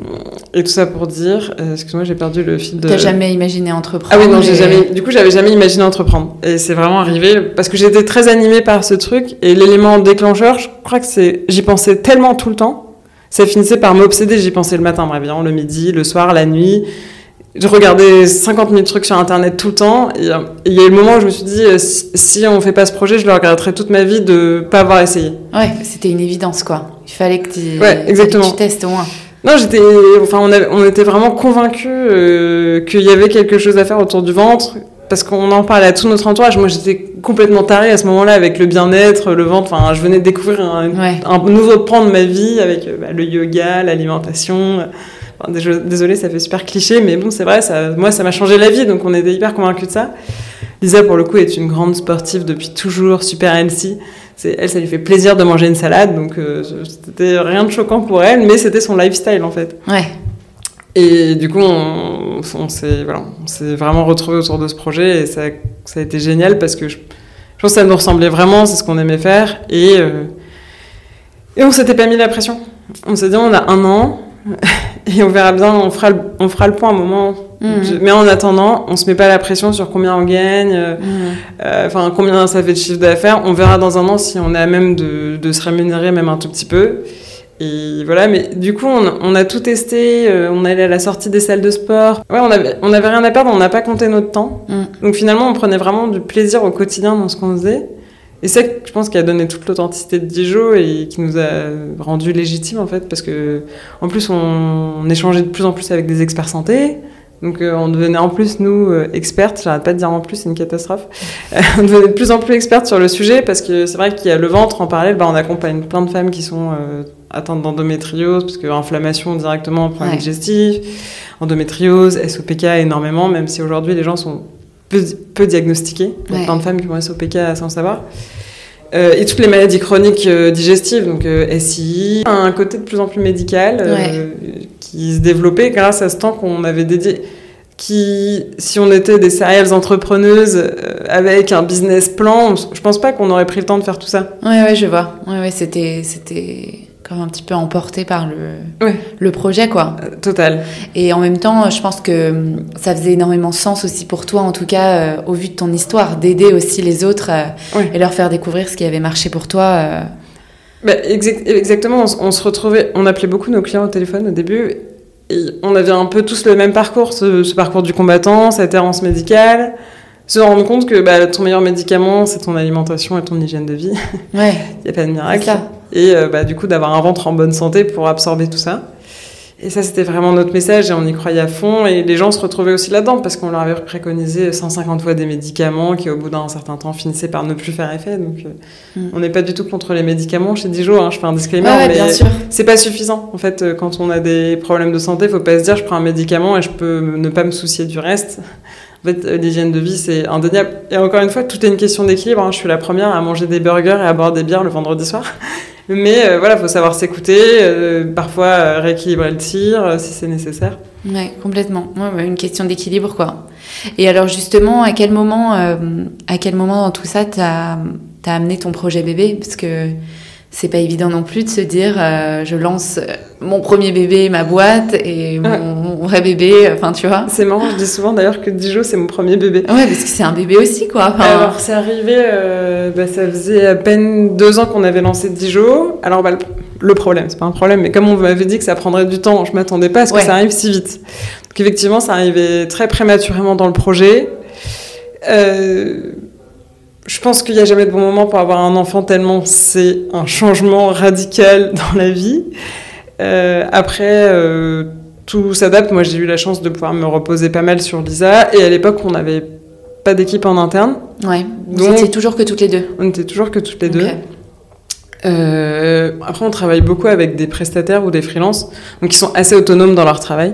B: et tout ça pour dire, euh, excuse-moi, j'ai perdu le fil de.
A: T'as jamais imaginé entreprendre
B: Ah oui, non, j'ai jamais. Du coup, j'avais jamais imaginé entreprendre. Et c'est vraiment arrivé parce que j'étais très animée par ce truc et l'élément déclencheur, je crois que c'est, j'y pensais tellement tout le temps, ça finissait par m'obséder. J'y pensais le matin, bref, le midi, le soir, la nuit je regardais 50 000 trucs sur Internet tout le temps. Et il y a eu le moment où je me suis dit, si on fait pas ce projet, je le regretterai toute ma vie de pas avoir essayé.
A: Ouais, c'était une évidence, quoi. Il fallait que,
B: ouais, exactement.
A: Que tu testes au moins.
B: Non, j'étais, enfin, on, avait, on était vraiment convaincus euh, qu'il y avait quelque chose à faire autour du ventre, parce qu'on en parlait à tout notre entourage. Moi, j'étais complètement tarée à ce moment-là avec le bien-être, le ventre. Enfin, je venais de découvrir un, ouais. un nouveau pan de ma vie avec bah, le yoga, l'alimentation. Enfin, désolé, ça fait super cliché, mais bon, c'est vrai, ça, moi, ça m'a changé la vie, donc on était hyper convaincus de ça. Lisa, pour le coup, est une grande sportive depuis toujours, super healthy. Elle, ça lui fait plaisir de manger une salade, donc euh, c'était rien de choquant pour elle, mais c'était son lifestyle en fait.
A: Ouais.
B: Et du coup, on, on s'est voilà, vraiment retrouvés autour de ce projet et ça, ça a été génial parce que je, je pense que ça nous ressemblait vraiment, c'est ce qu'on aimait faire. Et, euh, et on s'était pas mis la pression. On s'est dit, on a un an, et on verra bien, on fera le, on fera le point à un moment. Mmh. Mais en attendant, on se met pas la pression sur combien on gagne, enfin mmh. euh, combien ça fait de chiffre d'affaires. On verra dans un an si on est à même de, de, se rémunérer même un tout petit peu. Et voilà, mais du coup, on, on a tout testé. Euh, on allait à la sortie des salles de sport. Ouais, on avait, on avait rien à perdre. On n'a pas compté notre temps. Mmh. Donc finalement, on prenait vraiment du plaisir au quotidien dans ce qu'on faisait. Et c'est je pense qui a donné toute l'authenticité de Dijon et qui nous a rendu légitimes en fait parce que en plus on, on échangeait de plus en plus avec des experts santé. Donc euh, on devenait en plus nous euh, expertes, j'arrête pas de dire en plus, c'est une catastrophe. Euh, on devenait de plus en plus expertes sur le sujet parce que c'est vrai qu'il y a le ventre en parallèle, bah, on accompagne plein de femmes qui sont euh, atteintes d'endométriose parce que inflammation directement, problème ouais. digestif, endométriose, SOPK énormément, même si aujourd'hui les gens sont peu, peu diagnostiqués. Il y a plein de femmes qui vont SOPK sans savoir. Euh, et toutes les maladies chroniques euh, digestives, donc euh, SI, un côté de plus en plus médical ouais. qui se développait grâce à ce temps qu'on avait dédié. Qui, si on était des céréales entrepreneuses avec un business plan, je pense pas qu'on aurait pris le temps de faire tout ça.
A: Ouais, ouais, je vois. Ouais, ouais, c'était, c'était comme un petit peu emporté par le, le projet, quoi.
B: Euh, total.
A: Et en même temps, je pense que ça faisait énormément sens aussi pour toi, en tout cas, euh, au vu de ton histoire, d'aider aussi les autres euh, et leur faire découvrir ce qui avait marché pour toi. euh.
B: Bah, exact, exactement, on, on, se retrouvait, on appelait beaucoup nos clients au téléphone au début, et on avait un peu tous le même parcours, ce, ce parcours du combattant, cette errance médicale, se rendre compte que bah, ton meilleur médicament, c'est ton alimentation et ton hygiène de vie.
A: Ouais.
B: Il n'y a pas de miracle. Et euh, bah, du coup, d'avoir un ventre en bonne santé pour absorber tout ça. Et ça, c'était vraiment notre message et on y croyait à fond. Et les gens se retrouvaient aussi là-dedans parce qu'on leur avait préconisé 150 fois des médicaments qui, au bout d'un certain temps, finissaient par ne plus faire effet. Donc, euh, mm. on n'est pas du tout contre les médicaments chez Dijon. Hein, je fais un disclaimer,
A: ouais,
B: mais c'est pas suffisant. En fait, euh, quand on a des problèmes de santé, faut pas se dire je prends un médicament et je peux ne pas me soucier du reste. En fait, l'hygiène de vie, c'est indéniable. Et encore une fois, tout est une question d'équilibre. Hein. Je suis la première à manger des burgers et à boire des bières le vendredi soir. Mais euh, voilà, il faut savoir s'écouter, euh, parfois euh, rééquilibrer le tir si c'est nécessaire.
A: Ouais, complètement. Ouais, une question d'équilibre, quoi. Et alors justement, à quel moment, à quel moment dans tout ça, t'as as amené ton projet bébé? Parce que c'est pas évident non plus de se dire euh, je lance mon premier bébé, ma boîte et mon, vrai bébé, enfin tu vois.
B: C'est marrant, je dis souvent d'ailleurs que Dijon c'est mon premier bébé.
A: Ouais, parce que c'est un bébé aussi quoi.
B: Alors c'est arrivé, euh, bah, ça faisait à peine deux ans qu'on avait lancé Dijon. Alors bah, le, problème, c'est pas un problème, mais comme on m'avait dit que ça prendrait du temps, je m'attendais pas à ce que ça arrive si vite. Donc effectivement, ça arrivait très prématurément dans le projet. Euh, je pense qu'il n'y a jamais de bon moment pour avoir un enfant tellement c'est un changement radical dans la vie. Euh, après, euh, tout s'adapte. Moi, j'ai eu la chance de pouvoir me reposer pas mal sur Lisa. Et à l'époque, on n'avait pas d'équipe en interne.
A: Ouais. Donc, toujours que toutes les deux.
B: On était toujours que toutes les deux. Euh, après, on travaille beaucoup avec des prestataires ou des freelances, donc ils sont assez autonomes dans leur travail.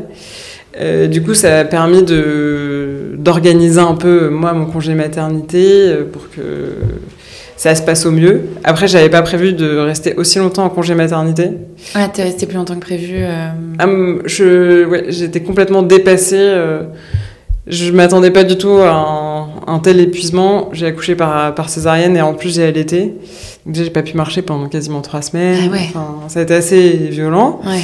B: Euh, du coup, ça a permis de d'organiser un peu moi mon congé maternité euh, pour que ça se passe au mieux. Après, j'avais pas prévu de rester aussi longtemps en congé maternité.
A: Ah, t'es resté plus longtemps que prévu. Euh...
B: Ah, je, ouais, j'étais complètement dépassée. Euh, je m'attendais pas du tout à un, tel épuisement. J'ai accouché par, par césarienne et en plus j'ai allaité. Donc j'ai pas pu marcher pendant quasiment trois semaines.
A: Ah ouais.
B: enfin, ça a été assez violent.
A: Ouais.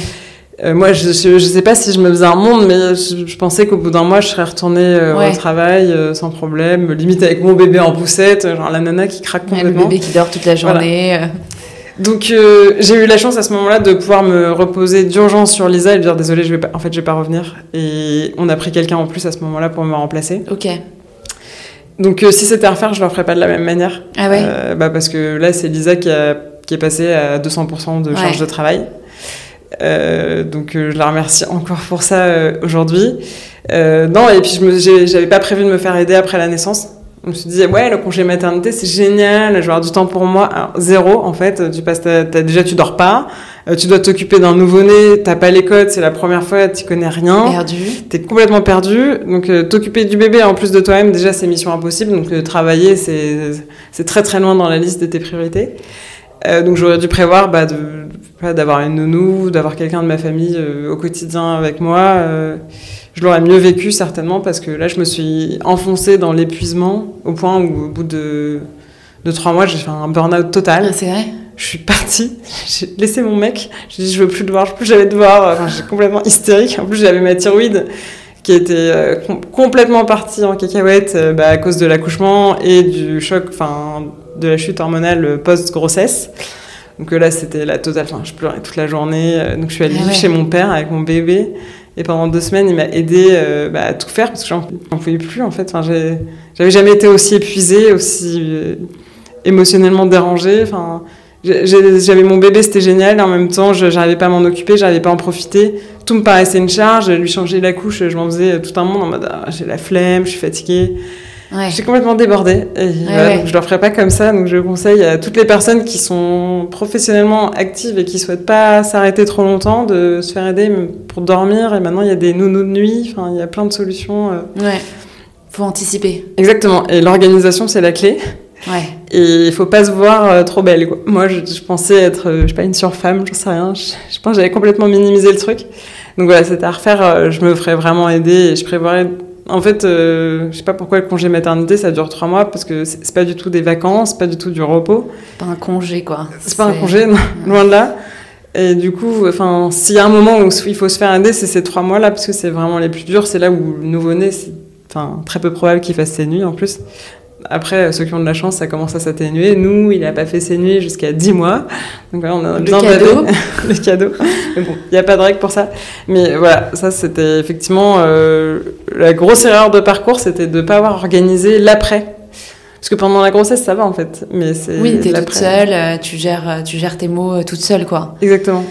B: Euh, moi, je, je, sais pas si je me faisais un monde, mais je, pensais qu'au bout d'un mois, je serais retournée euh, au travail euh, sans problème, limite avec mon bébé en poussette, genre la nana qui craque complètement.
A: le bébé qui dort toute la journée.
B: Donc j'ai eu la chance à ce moment-là de pouvoir me reposer d'urgence sur Lisa et lui dire désolé, je vais pas, en fait, je vais pas revenir. Et on a pris quelqu'un en plus à ce moment-là pour me remplacer.
A: Ok.
B: Donc si c'était à refaire, je le referais pas de la même manière.
A: Ah ouais.
B: bah parce que là, c'est Lisa qui, a, qui est passée à 200% de charge de travail. Euh, donc euh, je la remercie encore pour ça euh, aujourd'hui. non, et puis je j'avais pas prévu de me faire aider après la naissance. Je me suis dit, ouais, le congé maternité, c'est génial, je vais avoir du temps pour moi. Alors, zéro, en fait. Tu passes, t'as, déjà, tu dors pas. tu dois t'occuper d'un nouveau-né, t'as pas les codes, c'est la première fois, tu connais rien.
A: Perdu.
B: T'es complètement perdu. Donc, t'occuper du bébé en plus de toi-même, déjà, c'est mission impossible. Donc, travailler, c'est, c'est très très loin dans la liste de tes priorités. Donc, j'aurais dû prévoir, bah, d'avoir une nounou, d'avoir quelqu'un de ma famille euh, au quotidien avec moi. Euh, je l'aurais mieux vécu certainement parce que là, je me suis enfoncée dans l'épuisement au point où, au bout de, de trois mois, j'ai fait un burn-out total.
A: Ah, c'est vrai?
B: Je suis partie, j'ai laissé mon mec, j'ai dit je veux plus le voir, je veux plus jamais te voir. Enfin, j'étais complètement hystérique. En plus, j'avais ma thyroïde qui était euh, complètement partie en cacahuète bah, à cause de l'accouchement et du choc, enfin, de la chute hormonale post-grossesse. Donc euh, là, c'était la totale. Enfin, je pleurais toute la journée. Euh, donc je suis allée ah vivre chez mon père avec mon bébé. Et pendant deux semaines, il m'a aidé euh, bah, à tout faire parce que j'en pouvais plus en fait. Enfin, j'avais jamais été aussi épuisée, aussi émotionnellement dérangée. Enfin, j'avais mon bébé, c'était génial. Et en même temps, je n'arrivais pas à m'en occuper, j'arrivais pas à en profiter. Tout me paraissait une charge. Lui changer la couche, je m'en faisais tout un monde en mode ah, j'ai la flemme, je suis fatiguée.
A: Ouais.
B: J'ai complètement débordé. Et ouais, Donc je le ferai pas comme ça. Donc je conseille à toutes les personnes qui sont professionnellement actives et qui souhaitent pas s'arrêter trop longtemps de se faire aider pour dormir. Et maintenant il y a des nounous de nuit. Enfin il y a plein de solutions.
A: Euh. Ouais. Faut anticiper.
B: Exactement. Et l'organisation c'est la clé.
A: Ouais.
B: Et il faut pas se voir euh, trop belle. Quoi. Moi, je, je, pensais être, euh, je sais pas, une surfemme, je sais rien. Je, je pense que j'avais complètement minimisé le truc. Donc voilà, c'était à refaire. je me ferais vraiment aider et je prévoirais en fait, euh, je sais pas pourquoi le congé maternité ça dure trois mois parce que c'est pas du tout des vacances, pas du tout du repos.
A: Pas un congé quoi.
B: C'est pas un congé, loin de là. Et du coup, enfin, s'il y a un moment où il faut se faire aider, c'est ces trois mois là parce que c'est vraiment les plus durs. C'est là où le nouveau-né, c'est enfin, très peu probable qu'il fasse ses nuits en plus. Après, ceux qui ont de la chance, ça commence à s'atténuer. Nous, il n'a pas fait ses nuits jusqu'à 10 mois. Donc voilà, on a
A: le cadeau.
B: le cadeau. Mais bon, il n'y a pas de règle pour ça. Mais voilà, ça c'était effectivement euh, la grosse erreur de parcours, c'était de ne pas avoir organisé l'après. Parce que pendant la grossesse, ça va en fait. Mais c'est
A: oui, t'es toute seule, euh, tu gères, euh, tu gères tes mots toute seule, quoi.
B: Exactement.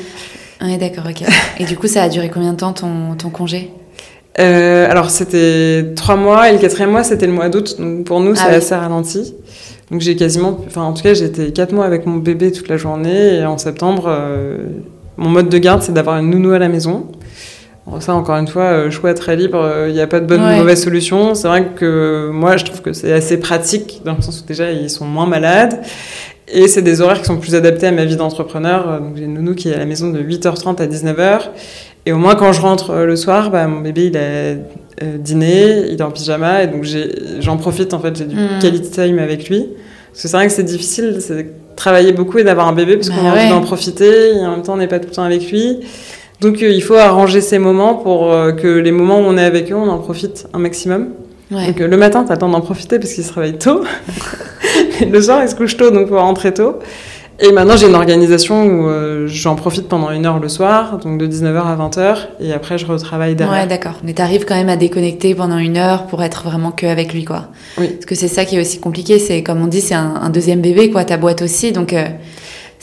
A: Oui, d'accord, ok. Et du coup, ça a duré combien de temps ton, ton congé?
B: Euh, alors c'était trois mois et le quatrième mois c'était le mois d'août. Donc pour nous c'est ah assez ralenti. Donc j'ai quasiment enfin en tout cas j'étais quatre mois avec mon bébé toute la journée. Et en septembre euh, mon mode de garde c'est d'avoir une nounou à la maison. Ça encore une fois euh, choix très libre il n'y a pas de bonne ou mauvaise solution. C'est vrai que moi je trouve que c'est assez pratique dans le sens où déjà ils sont moins malades. Et c'est des horaires qui sont plus adaptés à ma vie d'entrepreneur. Donc j'ai une nounou qui est à la maison de 8h30 à 19h. Et au moins, quand je rentre euh, le soir, bah, mon bébé, il a euh, dîné, il est en pyjama, et donc j'en profite, en fait, j'ai du mmh. quality time avec lui. Parce que c'est vrai que c'est difficile, travailler beaucoup et d'avoir un bébé parce
A: Bah
B: qu'on a envie
A: ouais.
B: d'en profiter et en même temps on n'est pas tout le temps avec lui. Donc euh, il faut arranger ces moments pour euh, que les moments où on est avec eux, on en profite un maximum.
A: Ouais.
B: Donc euh, le matin, t'as le temps d'en profiter parce qu'il se réveille tôt. Le soir, il se couche tôt, donc faut rentrer tôt. Et maintenant, j'ai une organisation où euh, j'en profite pendant une heure le soir, donc de 19h à 20h, et après je retravaille derrière.
A: Ouais, d'accord. Mais t'arrives quand même à déconnecter pendant une heure pour être vraiment que avec lui, quoi.
B: Oui.
A: Parce que c'est ça qui est aussi compliqué. C'est comme on dit, c'est un, un deuxième bébé, quoi. Ta boîte aussi, donc euh,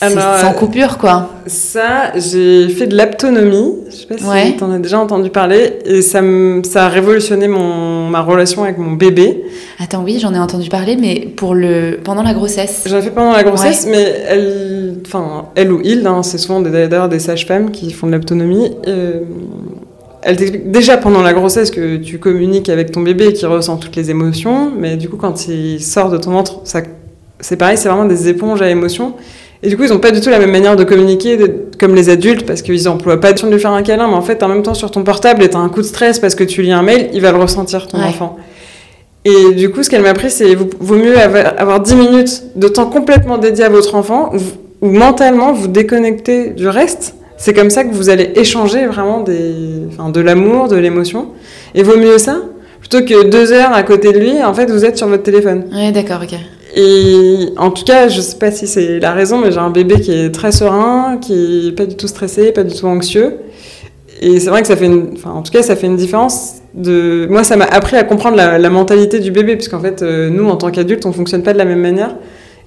B: Alors,
A: sans
B: euh,
A: coupure, quoi.
B: Ça, j'ai fait de l'aptonomie. Je sais pas si
A: Ouais.
B: t'en as déjà entendu parler, et ça, ça a révolutionné mon, ma relation avec mon bébé.
A: Attends, oui, j'en ai entendu parler, mais pour le pendant la grossesse.
B: J'en ai fait pendant la grossesse, mais elle, enfin, elle ou il, hein, c'est souvent des- d'ailleurs des sages-femmes qui font de l'autonomie. Euh, elle t'explique déjà pendant la grossesse que tu communiques avec ton bébé et qu'il ressent toutes les émotions, mais du coup, quand il sort de ton ventre, ça, c'est pareil, c'est vraiment des éponges à émotions. Et du coup, ils n'ont pas du tout la même manière de communiquer de- comme les adultes parce qu'ils n'emploient pas de de lui faire un câlin, mais en fait, en même temps, sur ton portable, et t'as un coup de stress parce que tu lis un mail, il va le ressentir, ton
A: Ouais.
B: enfant. Et du coup, ce qu'elle m'a appris, c'est vaut mieux avoir, avoir 10 minutes de temps complètement dédié à votre enfant, où mentalement vous déconnectez du reste. C'est comme ça que vous allez échanger vraiment des, enfin, de l'amour, de l'émotion. Et vaut mieux ça, plutôt que deux heures à côté de lui, en fait, vous êtes sur votre téléphone.
A: Ouais, d'accord, ok.
B: Et en tout cas, je sais pas si c'est la raison, mais j'ai un bébé qui est très serein, qui est pas du tout stressé, pas du tout anxieux. Et c'est vrai que ça fait une, enfin, en tout cas, ça fait une différence de, moi, ça m'a appris à comprendre la, la mentalité du bébé, puisqu'en fait, euh, nous, en tant qu'adultes, on fonctionne pas de la même manière.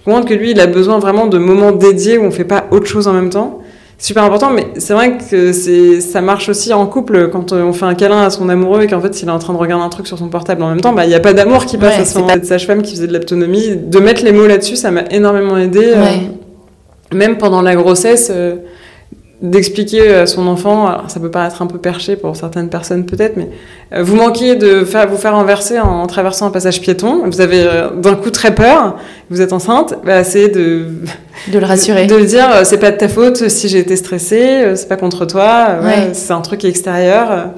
B: Comprendre que lui, il a besoin vraiment de moments dédiés où on fait pas autre chose en même temps. Super important, mais c'est vrai que c'est, ça marche aussi en couple quand euh, on fait un câlin à son amoureux et qu'en fait, s'il est en train de regarder un truc sur son portable en même temps, bah, il n'y a pas d'amour qui passe
A: Ouais,
B: à ce sage-femme qui faisait de l'autonomie, de mettre les mots là-dessus, ça m'a énormément aidé. euh, même pendant la grossesse, euh, d'expliquer à son enfant, alors ça peut paraître un peu perché pour certaines personnes peut-être, mais euh, vous manquiez de faire, vous faire renverser en traversant un passage piéton, vous avez euh, d'un coup très peur, vous êtes enceinte, bah, c'est de,
A: De le rassurer.
B: de, de dire euh, c'est pas de ta faute si j'ai été stressée, c'est pas contre toi, ouais,
A: Ouais.
B: c'est un truc extérieur.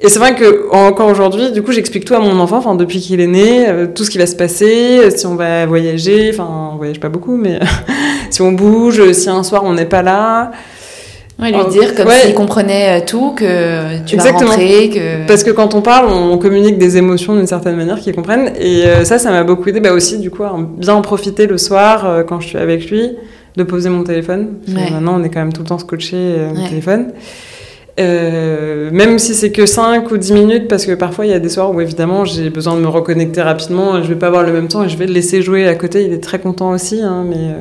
B: Et c'est vrai que encore aujourd'hui, du coup, j'explique tout à mon enfant, enfin depuis qu'il est né, euh, tout ce qui va se passer, euh, si on va voyager, enfin on voyage pas beaucoup, mais si on bouge, si un soir on n'est pas là,
A: Ouais, lui dire comme
B: ouais.
A: s'il comprenait euh, tout, que tu
B: Exactement.
A: vas rentrer, que.
B: parce que quand on parle, on communique des émotions d'une certaine manière qu'ils comprennent, et ça, ça m'a beaucoup aidé, bah aussi du coup, à bien en profiter le soir quand je suis avec lui, de poser mon téléphone. Parce que
A: Ouais.
B: Maintenant, on est quand même tout le temps scotché au
A: Ouais.
B: téléphone. Euh, même si c'est que 5 ou 10 minutes, parce que parfois il y a des soirs où évidemment j'ai besoin de me reconnecter rapidement, je vais pas avoir le même temps et je vais le laisser jouer à côté, il est très content aussi, hein, mais euh,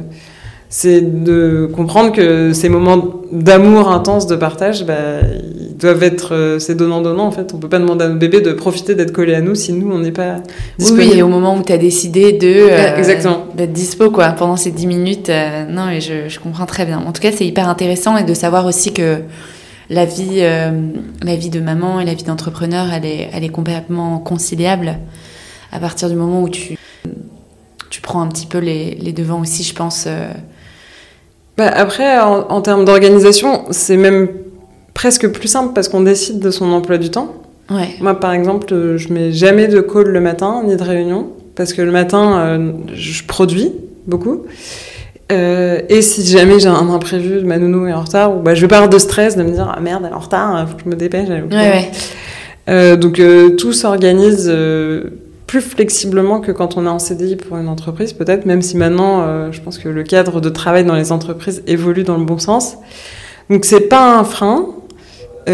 B: c'est de comprendre que ces moments d'amour intense, de partage, bah, ils doivent être, euh, c'est donnant-donnant en fait. On peut pas demander à nos bébés de profiter d'être collés à nous si nous on n'est pas
A: Oui,
B: disponible.
A: oui, et au moment où tu as décidé de euh,
B: exactement.
A: d'être dispo quoi, pendant ces 10 minutes. non, mais je, je comprends très bien. En tout cas, c'est hyper intéressant et de savoir aussi que la vie, euh, la vie de maman et la vie d'entrepreneur, elle est, elle est complètement conciliable à partir du moment où tu, tu prends un petit peu les, les devants aussi, je pense. euh,
B: Bah, après, en, en termes d'organisation, c'est même presque plus simple parce qu'on décide de son emploi du temps.
A: Ouais.
B: Moi, par exemple, je mets jamais de call le matin, ni de réunion, parce que le matin, euh, je produis beaucoup. Euh, et si jamais j'ai un imprévu, ma nounou est en retard, ou bah, je vais pas avoir de stress de me dire ah merde, elle est en retard, faut que je me dépêche.
A: Ouais, ouais.
B: Euh, donc euh, tout s'organise plus flexiblement que quand on est en CDI pour une entreprise, peut-être, même si maintenant, je pense que le cadre de travail dans les entreprises évolue dans le bon sens. Donc c'est pas un frein. Et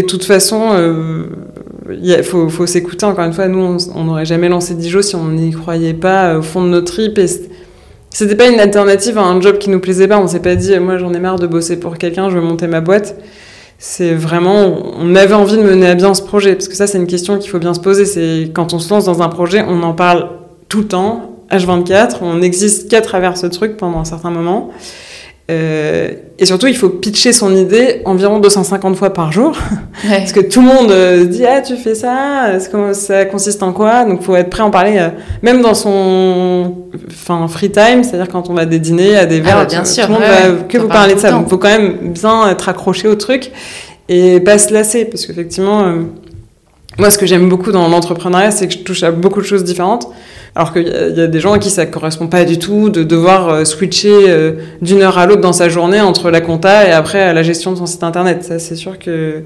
B: de toute façon, il faut, faut s'écouter. Encore une fois, nous, on- n'aurait jamais lancé Dijo si on n'y croyait pas au fond de notre tripes. Et c'était pas une alternative à un job qui nous plaisait pas. On s'est pas dit, moi, j'en ai marre de bosser pour quelqu'un, je veux monter ma boîte. C'est vraiment, on avait envie de mener à bien ce projet, parce que ça, c'est une question qu'il faut bien se poser. C'est quand on se lance dans un projet, on en parle tout le temps, H24, on n'existe qu'à travers ce truc pendant un certain moment. Euh, et surtout, il faut pitcher son idée environ 250 fois par jour.
A: Ouais.
B: Parce que tout le monde euh, dit ah tu fais ça, c'est comment- ça consiste en quoi? Donc faut être prêt à en parler euh, même dans son enfin free time, c'est-à-dire quand on va à des dîners, à des verres,
A: bah, bien
B: tout,
A: sûr,
B: tout le monde
A: ouais,
B: va que vous
A: parle
B: parler de ça. Donc faut quand même bien être accroché au truc et pas se lasser parce qu'effectivement euh, moi, ce que j'aime beaucoup dans l'entrepreneuriat, c'est que je touche à beaucoup de choses différentes. Alors qu'il y, a des gens à qui ça correspond pas du tout de devoir euh, switcher euh, d'une heure à l'autre dans sa journée entre la compta et après la gestion de son site internet. Ça, c'est sûr que.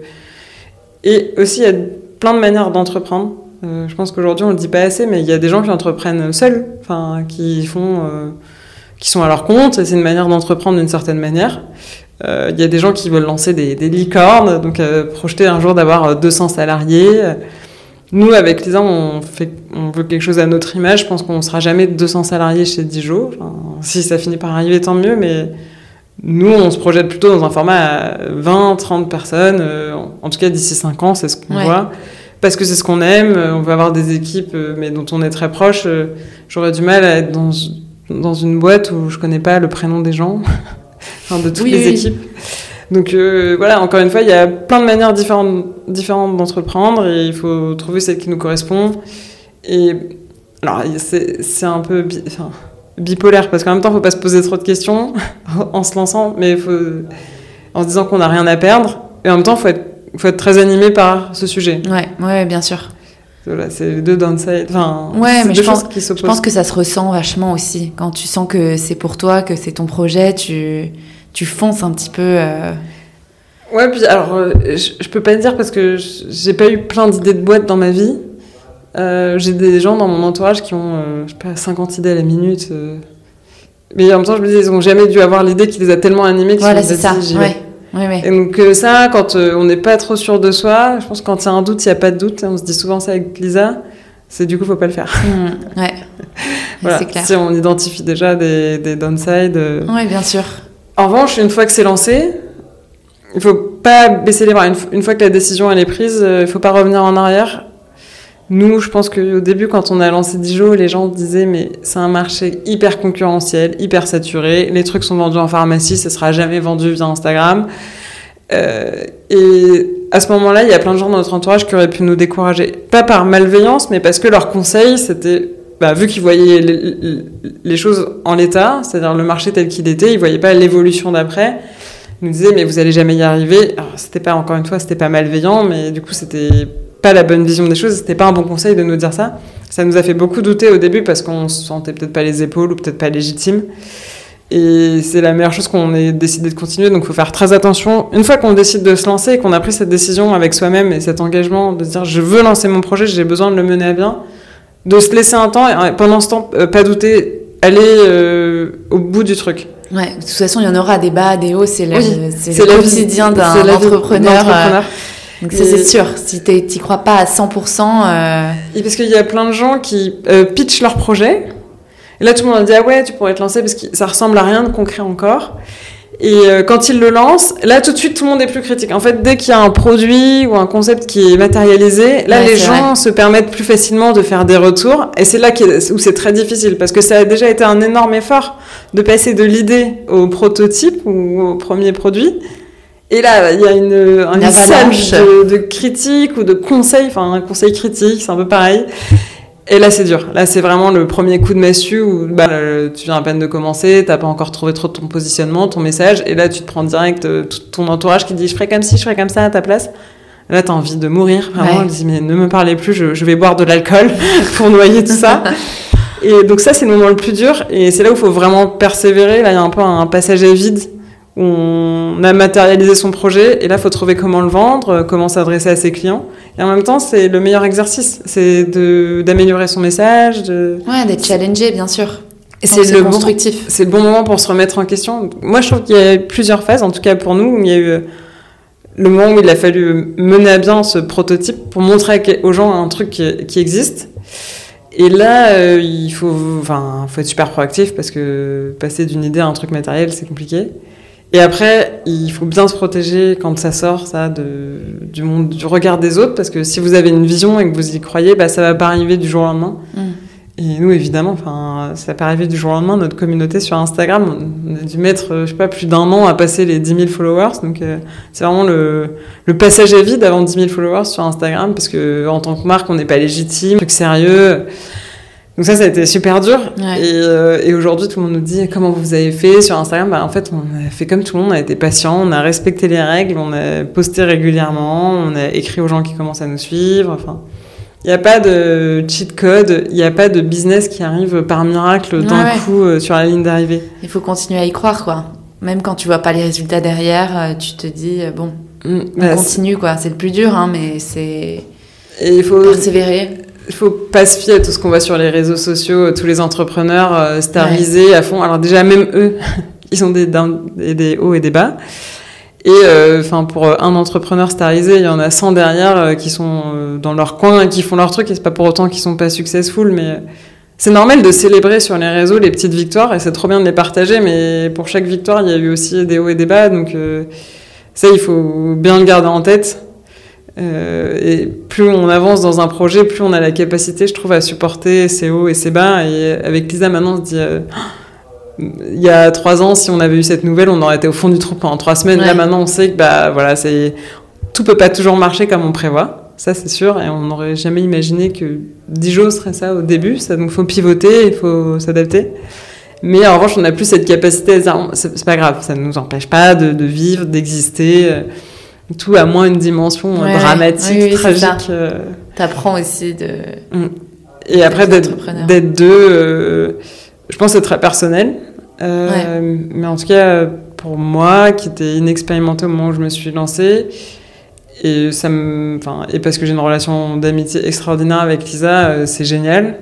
B: Et aussi, il y a plein de manières d'entreprendre. Euh, je pense qu'aujourd'hui, on le dit pas assez, mais il y a des gens qui entreprennent seuls, enfin, qui font, qui sont à leur compte. Et c'est une manière d'entreprendre d'une certaine manière. Il y a des gens qui veulent lancer des, des licornes, donc projeter un jour d'avoir 200 salariés. Nous, avec Lisa, on, fait, on veut quelque chose à notre image. Je pense qu'on ne sera jamais 200 salariés chez Dijon. Enfin, si ça finit par arriver, tant mieux. Mais nous, on se projette plutôt dans un format à 20, 30 personnes. Euh, en tout cas, d'ici 5 ans, c'est ce qu'on voit. Parce que c'est ce qu'on aime. Euh, on veut avoir des équipes, euh, mais dont on est très proche. J'aurais du mal à être dans, dans une boîte où je connais pas le prénom des gens, enfin, de toutes les équipes. Donc euh, voilà, encore une fois, il y a plein de manières différentes, différentes d'entreprendre et il faut trouver celle qui nous correspond. Et alors, c'est un peu bipolaire parce qu'en même temps, il ne faut pas se poser trop de questions en se lançant, mais faut, en se disant qu'on n'a rien à perdre. Et en même temps, il faut être, faut être très animé par ce sujet.
A: Ouais, ouais, bien sûr.
B: Voilà, c'est deux downside. Enfin,
A: ouais, mais je pense, je pense que ça se ressent vachement aussi. Quand tu sens que c'est pour toi, que c'est ton projet, tu tu fonces un petit peu. Euh...
B: Ouais, puis alors, euh, je, peux pas dire parce que j'ai pas eu plein d'idées de boîte dans ma vie. Euh, j'ai des gens dans mon entourage qui ont, je sais pas, 50 idées à la minute. Mais en même temps, je me dis, ils ont jamais dû avoir l'idée qui les a tellement animés qu'ils
A: voilà, c'est ça. Ouais. Ouais, ouais.
B: Et donc ça, quand on n'est pas trop sûr de soi, je pense que quand il y a un doute, il n'y a pas de doute. On se dit souvent ça avec Lisa. C'est du coup, faut pas le faire.
A: Mmh, ouais.
B: voilà. Clair. Si on identifie déjà des, des downsides.
A: Oui, bien sûr.
B: En revanche, une fois que c'est lancé, il faut pas baisser les bras. Une, fois que la décision est prise, euh, il faut pas revenir en arrière. Nous, je pense qu'au début, quand on a lancé Dijon, les gens disaient mais c'est un marché hyper concurrentiel, hyper saturé. Les trucs sont vendus en pharmacie, ça sera jamais vendu via Instagram. Euh, et à ce moment-là, il y a plein de gens dans notre entourage qui auraient pu nous décourager, pas par malveillance, mais parce que leur conseil, c'était bah, vu qu'ils voyaient les, choses en l'état, c'est-à-dire le marché tel qu'il était, ils voyaient pas l'évolution d'après. Ils nous disaient mais vous allez jamais y arriver. C'était pas encore une fois, c'était pas malveillant, mais du coup c'était pas la bonne vision des choses. C'était pas un bon conseil de nous dire ça. Ça nous a fait beaucoup douter au début parce qu'on se sentait peut-être pas les épaules ou peut-être pas légitime. Et c'est la meilleure chose qu'on ait décidé de continuer. Donc, il faut faire très attention. Une fois qu'on décide de se lancer et qu'on a pris cette décision avec soi-même et cet engagement de se dire je veux lancer mon projet, j'ai besoin de le mener à bien, de se laisser un temps et pendant ce temps, euh, pas douter, aller euh, au bout du truc.
A: Ouais, de toute façon, il y en aura des bas, des hauts, c'est le, c'est le quotidien d'un entrepreneur. Euh, donc ça, c'est sûr. Si tu n'y crois pas à 100%... Euh...
B: Et parce qu'il y a plein de gens qui euh, pitchent leur projet. Et là, tout le monde a dit, ah ouais, tu pourrais te lancer parce que ça ressemble à rien de concret encore. Et euh, quand il le lance, là tout de suite tout le monde est plus critique. En fait, dès qu'il y a un produit ou un concept qui est matérialisé, là les gens se permettent plus facilement de faire des retours. Et c'est là où c'est très difficile parce que ça a déjà été un énorme effort de passer de l'idée au prototype ou au premier produit. Et là, il y a une, un de, de critiques ou de conseils, enfin un conseil critique, c'est un peu pareil. Et là, c'est dur. Là, c'est vraiment le premier coup de massue où bah, tu viens à peine de commencer, t'as pas encore trouvé trop ton positionnement, ton message, et là, tu te prends direct euh, tout ton entourage qui dit je ferai comme ci, je ferai comme ça à ta place. Là, t'as envie de mourir, vraiment. Ouais. dis mais ne me parlez plus, je, je vais boire de l'alcool pour noyer tout ça. et donc ça, c'est le moment le plus dur, et c'est là où il faut vraiment persévérer. Là, il y a un peu un passage à vide on a matérialisé son projet et là, il faut trouver comment le vendre, comment s'adresser à ses clients. Et en même temps, c'est le meilleur exercice, c'est d'améliorer son message. De...
A: Ouais, d'être challengé, bien sûr.
B: Et c'est le. Bon, le bon moment pour se remettre en question. Moi, je trouve qu'il y a plusieurs phases, en tout cas pour nous. Il y a eu le moment où il a fallu mener à bien ce prototype pour montrer aux gens un truc qui, existe. Et là, euh, il faut, enfin, faut être super proactif parce que passer d'une idée à un truc matériel, c'est compliqué. Et après, il faut bien se protéger quand ça sort, ça, de, du monde, du regard des autres, parce que si vous avez une vision et que vous y croyez, bah, ça va pas arriver du jour au lendemain. Mm. Et nous, évidemment, enfin, ça pas arriver du jour au lendemain. Notre communauté sur Instagram, on a dû mettre, je sais pas, plus d'un an à passer les 10 000 followers. Donc, euh, c'est vraiment le, le, passage à vide avant 10 000 followers sur Instagram, parce que en tant que marque, on n'est pas légitime, truc sérieux. Donc ça, ça a été super dur.
A: Ouais.
B: Et, euh, et aujourd'hui, tout le monde nous dit comment vous avez fait sur Instagram? Bah, en fait, on a fait comme tout le monde, on a été patient, on a respecté les règles, on a posté régulièrement, on a écrit aux gens qui commencent à nous suivre. Enfin, il n'y a pas de cheat code, il n'y a pas de business qui arrive par miracle d'un
A: Ouais, ouais.
B: coup euh, sur la ligne d'arrivée.
A: Il faut continuer à y croire, quoi. Même quand tu vois pas les résultats derrière, euh, tu te dis, bon,
B: Mm,
A: on
B: bah, c'est-
A: continue, quoi. C'est le plus dur, hein, mais c'est
B: et il faut,
A: persévérer.
B: Il faut pas se fier à tout ce qu'on voit sur les réseaux sociaux, tous les entrepreneurs euh, starisés à fond. Alors déjà, même eux, ils ont des, down- des, des hauts et des bas. Et euh, enfin, pour un entrepreneur starisé, il y en a 100 derrière euh, qui sont euh, dans leur coin, qui font leur truc, et c'est pas pour autant qu'ils sont pas successful, mais euh, c'est normal de célébrer sur les réseaux les petites victoires, et c'est trop bien de les partager, mais pour chaque victoire, il y a eu aussi des hauts et des bas, donc euh, ça, il faut bien le garder en tête. Euh, et plus on avance dans un projet, plus on a la capacité, je trouve, à supporter ses hauts et ses bas. Et avec Lisa, maintenant, on se dit, euh, il y a trois ans, si on avait eu cette nouvelle, on aurait été au fond du trou pendant trois semaines. Là, maintenant, on sait que bah voilà, c'est tout peut pas toujours marcher comme on prévoit. Ça, c'est sûr. Et on n'aurait jamais imaginé que Dijon serait ça au début. Ça, donc, faut pivoter, il faut s'adapter. Mais en revanche, on n'a plus cette capacité à dire, c'est c'est pas grave, ça ne nous empêche pas de, de vivre, d'exister. Tout a moins une dimension euh,
A: Ouais,
B: dramatique,
A: oui, oui,
B: tragique. euh,
A: T'apprends aussi de.
B: et après, d'être deux, euh, je pense que c'est très personnel. Euh, Mais en tout cas, pour moi, qui était inexpérimentée au moment où je me suis lancée, et, ça me, et parce que j'ai une relation d'amitié extraordinaire avec Lisa, euh, c'est génial.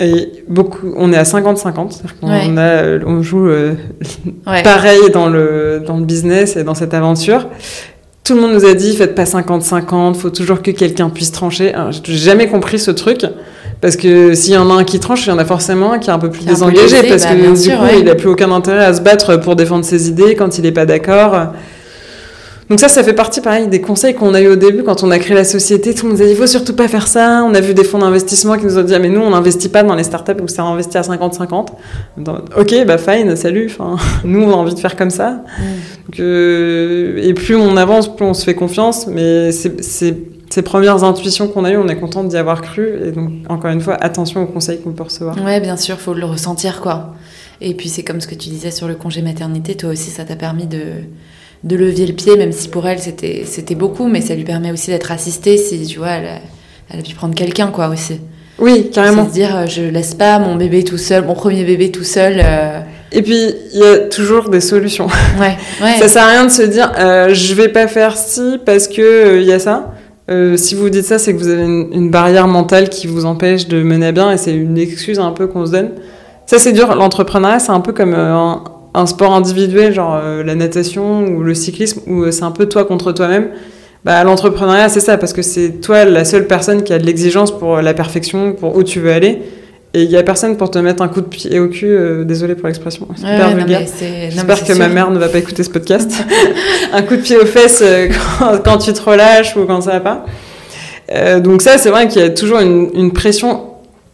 B: Et beaucoup, on est à 50-50, c'est-à-dire qu'on
A: Ouais.
B: on joue
A: Ouais.
B: pareil dans le, dans le business et dans cette aventure. Tout le monde nous a dit, faites pas 50-50, faut toujours que quelqu'un puisse trancher. Alors, J'ai jamais compris ce truc. Parce que s'il y en a un qui tranche, il y en a forcément un qui est un peu plus
A: peu
B: désengagé. parce
A: bah,
B: que du
A: sûr,
B: coup,
A: ouais.
B: il a plus aucun intérêt à se battre pour défendre ses idées quand il n'est pas d'accord. Donc ça, ça fait partie, pareil, des conseils qu'on a eu au début quand on a créé la société. Tout le monde nous a dit, il faut surtout pas faire ça. On a vu des fonds d'investissement qui nous ont dit, ah, mais nous, on n'investit pas dans les startups où c'est investi à 50-50. Dans- Ok, bah fine, salut. Enfin, nous, on a envie de faire comme ça.
A: Mm.
B: Donc, euh, et plus on avance, plus on se fait confiance. Mais c'est- ces premières intuitions qu'on a eues, on est content d'y avoir cru. Et donc, encore une fois, attention aux conseils qu'on peut recevoir.
A: Ouais, bien sûr, faut le ressentir, quoi. Et puis c'est comme ce que tu disais sur le congé maternité, toi aussi ça t'a permis de, de lever le pied, même si pour elle c'était c'était beaucoup, mais ça lui permet aussi d'être assistée si, tu vois, elle a, elle a pu prendre quelqu'un, quoi, aussi.
B: Oui, carrément.
A: C'est se dire, euh, je laisse pas mon bébé tout seul, mon premier bébé tout seul. euh,
B: Et puis, il y a toujours des solutions.
A: Ouais, ouais.
B: Ça sert à rien de se dire, euh, je vais pas faire ci parce que euh, il y a ça. Si vous dites ça, c'est que vous avez une, une barrière mentale qui vous empêche de mener à bien et c'est une excuse un peu qu'on se donne. Ça, c'est dur. L'entrepreneuriat, c'est un peu comme un, un sport individuel, genre euh, la natation ou le cyclisme, où euh, c'est un peu toi contre toi-même. Bah, l'entrepreneuriat, c'est ça, parce que c'est toi la seule personne qui a de l'exigence pour la perfection, pour où tu veux aller. Et il y a personne pour te mettre un coup de pied au cul. euh, désolé pour l'expression, c'est
A: Ouais,
B: vulgaire. J'espère que
A: sûr.
B: ma mère ne va pas écouter ce podcast. un coup de pied aux fesses euh, quand, quand tu te relâches ou quand ça va pas. Euh, donc ça, c'est vrai qu'il y a toujours une, une pression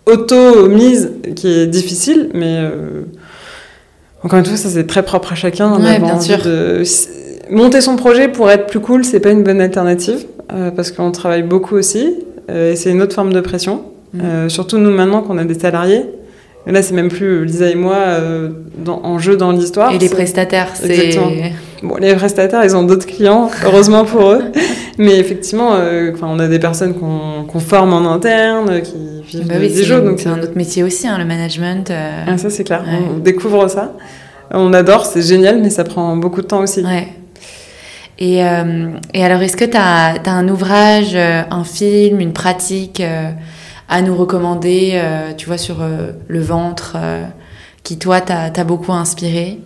B: auto-mise qui est difficile, mais euh, encore une fois, ça c'est très propre à chacun.
A: Ouais, bien sûr.
B: de- Monter son projet pour être plus cool, c'est pas une bonne alternative euh, parce qu'on travaille beaucoup aussi euh, et c'est une autre forme de pression.
A: Mm.
B: Euh, surtout nous maintenant qu'on a des salariés. Et là, c'est même plus Lisa et moi euh, dans- en jeu dans l'histoire.
A: Et les prestataires, c'est.
B: Bon, les prestataires, ils ont d'autres clients, heureusement pour eux. Mais effectivement, euh, on a des personnes qu'on qu'on forme en interne, euh, qui vivent
A: Bah oui,
B: des jeux.
A: C'est un autre métier aussi, hein, le management. euh,
B: Ah, ça, c'est clair.
A: Ouais.
B: On découvre ça. On adore, c'est génial, mais ça prend beaucoup de temps aussi.
A: Ouais. Et, euh, et alors, est-ce que tu as, un ouvrage, euh, un film, une pratique euh, à nous recommander, euh, tu vois, sur euh, le ventre, euh, qui toi t'a t'a beaucoup inspiré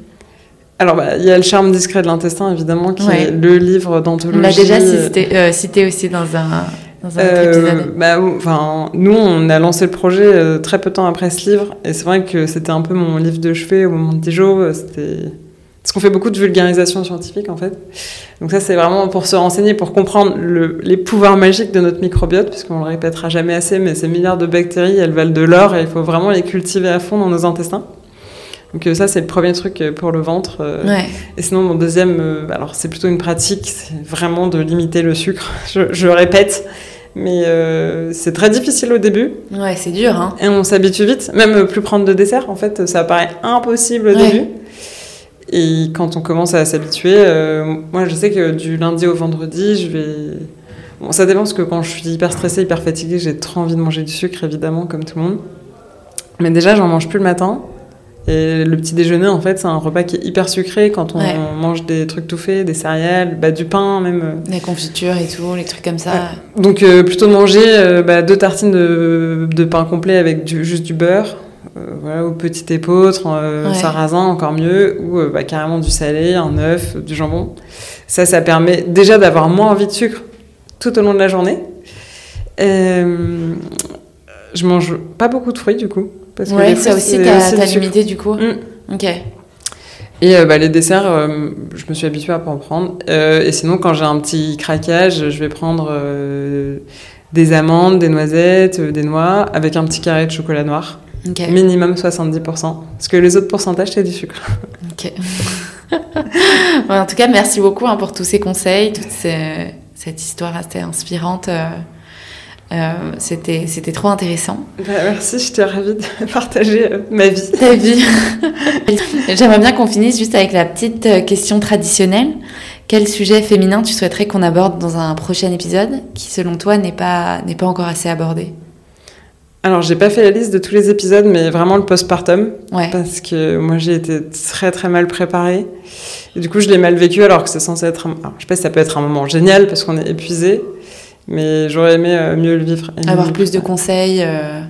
B: Alors, bah, il y a Le charme discret de l'intestin, évidemment, qui
A: Ouais.
B: est le livre
A: On
B: d'anthologie.
A: l'a déjà cité, cité aussi dans un, dans un
B: Euh, bah, enfin, nous, on a lancé le projet euh, très peu de temps après ce livre, et c'est vrai que c'était un peu mon livre de chevet au moment de Dijon. C'était parce qu'on fait beaucoup de vulgarisation scientifique en fait. Donc ça, c'est vraiment pour se renseigner, pour comprendre le- les pouvoirs magiques de notre microbiote, puisqu'on le répétera jamais assez, mais ces milliards de bactéries, elles valent de l'or, et il faut vraiment les cultiver à fond dans nos intestins. Donc euh, ça, c'est le premier truc euh, pour le ventre. euh,
A: Ouais.
B: et sinon, mon deuxième, euh, alors c'est plutôt une pratique, c'est vraiment de limiter le sucre. Je, je répète, Mais euh, c'est très difficile au début.
A: Ouais, c'est dur. Hein.
B: Et on s'habitue vite. Même plus prendre de dessert, en fait, ça paraît impossible au
A: Ouais.
B: début. Et quand on commence à s'habituer, euh, moi je sais que du lundi au vendredi, je vais. Bon, ça dépend parce que quand je suis hyper stressée, hyper fatiguée, j'ai trop envie de manger du sucre, évidemment, comme tout le monde. Mais déjà, j'en mange plus le matin. Et le petit déjeuner, en fait, c'est un repas qui est hyper sucré quand on
A: Ouais.
B: mange des trucs tout faits, des céréales, bah, du pain même. euh.
A: Les confitures et tout, les trucs comme ça.
B: Donc euh, plutôt de manger euh, bah, deux tartines de, de pain complet avec du, juste du beurre, voilà, ou petit épeautre, euh,
A: Ouais.
B: sarrasin encore mieux, ou euh, bah, carrément du salé, un œuf, du jambon. Ça, ça permet déjà d'avoir moins envie de sucre tout au long de la journée. Euh, je mange pas beaucoup de fruits du coup. Parce que
A: Ouais,
B: les
A: ça
B: fruits,
A: aussi, t'as limité du coup.
B: Mm.
A: Ok.
B: Et euh, bah, les desserts, euh, je me suis habituée à pas en prendre. Euh, et sinon, quand j'ai un petit craquage, je vais prendre euh, des amandes, des noisettes, euh, des noix, avec un petit carré de chocolat noir. Minimum 70%. Parce que les autres pourcentages, c'est du sucre.
A: Ok. En tout cas, merci beaucoup hein, pour tous ces conseils, toute ces- cette histoire assez inspirante. euh, euh, C'était c'était trop intéressant.
B: Bah, merci, j'étais ravie de partager euh, ma vie.
A: Ta vie. J'aimerais bien qu'on finisse juste avec la petite question traditionnelle. Quel sujet féminin tu souhaiterais qu'on aborde dans un prochain épisode qui, selon toi, n'est pas, n'est pas encore assez abordé?
B: Alors, j'ai pas fait la liste de tous les épisodes, mais vraiment le postpartum.
A: Ouais.
B: Parce que moi, j'ai été très très mal préparée. Et du coup, je l'ai mal vécu alors que c'est censé être un... alors, je sais pas si ça peut être un moment génial parce qu'on est épuisé. Mais j'aurais aimé euh, mieux le vivre.
A: Avoir
B: le
A: plus de conseils, euh,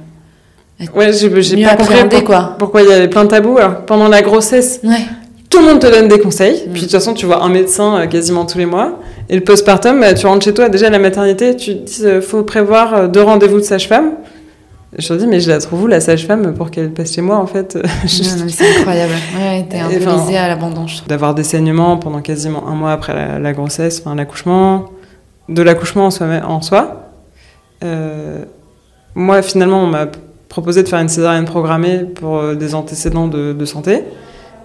B: Ouais, j'ai pas compris pour-
A: quoi.
B: pourquoi il y avait plein de tabous. Alors, pendant la grossesse,
A: Ouais.
B: tout le monde te donne des conseils.
A: Mm.
B: Puis de toute façon, tu vois un médecin euh, quasiment tous les mois. Et le postpartum, bah, tu rentres chez toi, déjà à la maternité, tu te dis faut prévoir deux rendez-vous de sage-femme. Je te dis, mais je la trouve où la sage-femme pour qu'elle passe chez moi en fait? Je-
A: c'est incroyable. Ouais, t'es un peu
B: enfin-
A: à l'abandon.
B: D'avoir des saignements pendant quasiment un mois après la, la grossesse, enfin l'accouchement, de l'accouchement en soi. En soi. Euh, moi, finalement, on m'a proposé de faire une césarienne programmée pour euh, des antécédents de, de santé.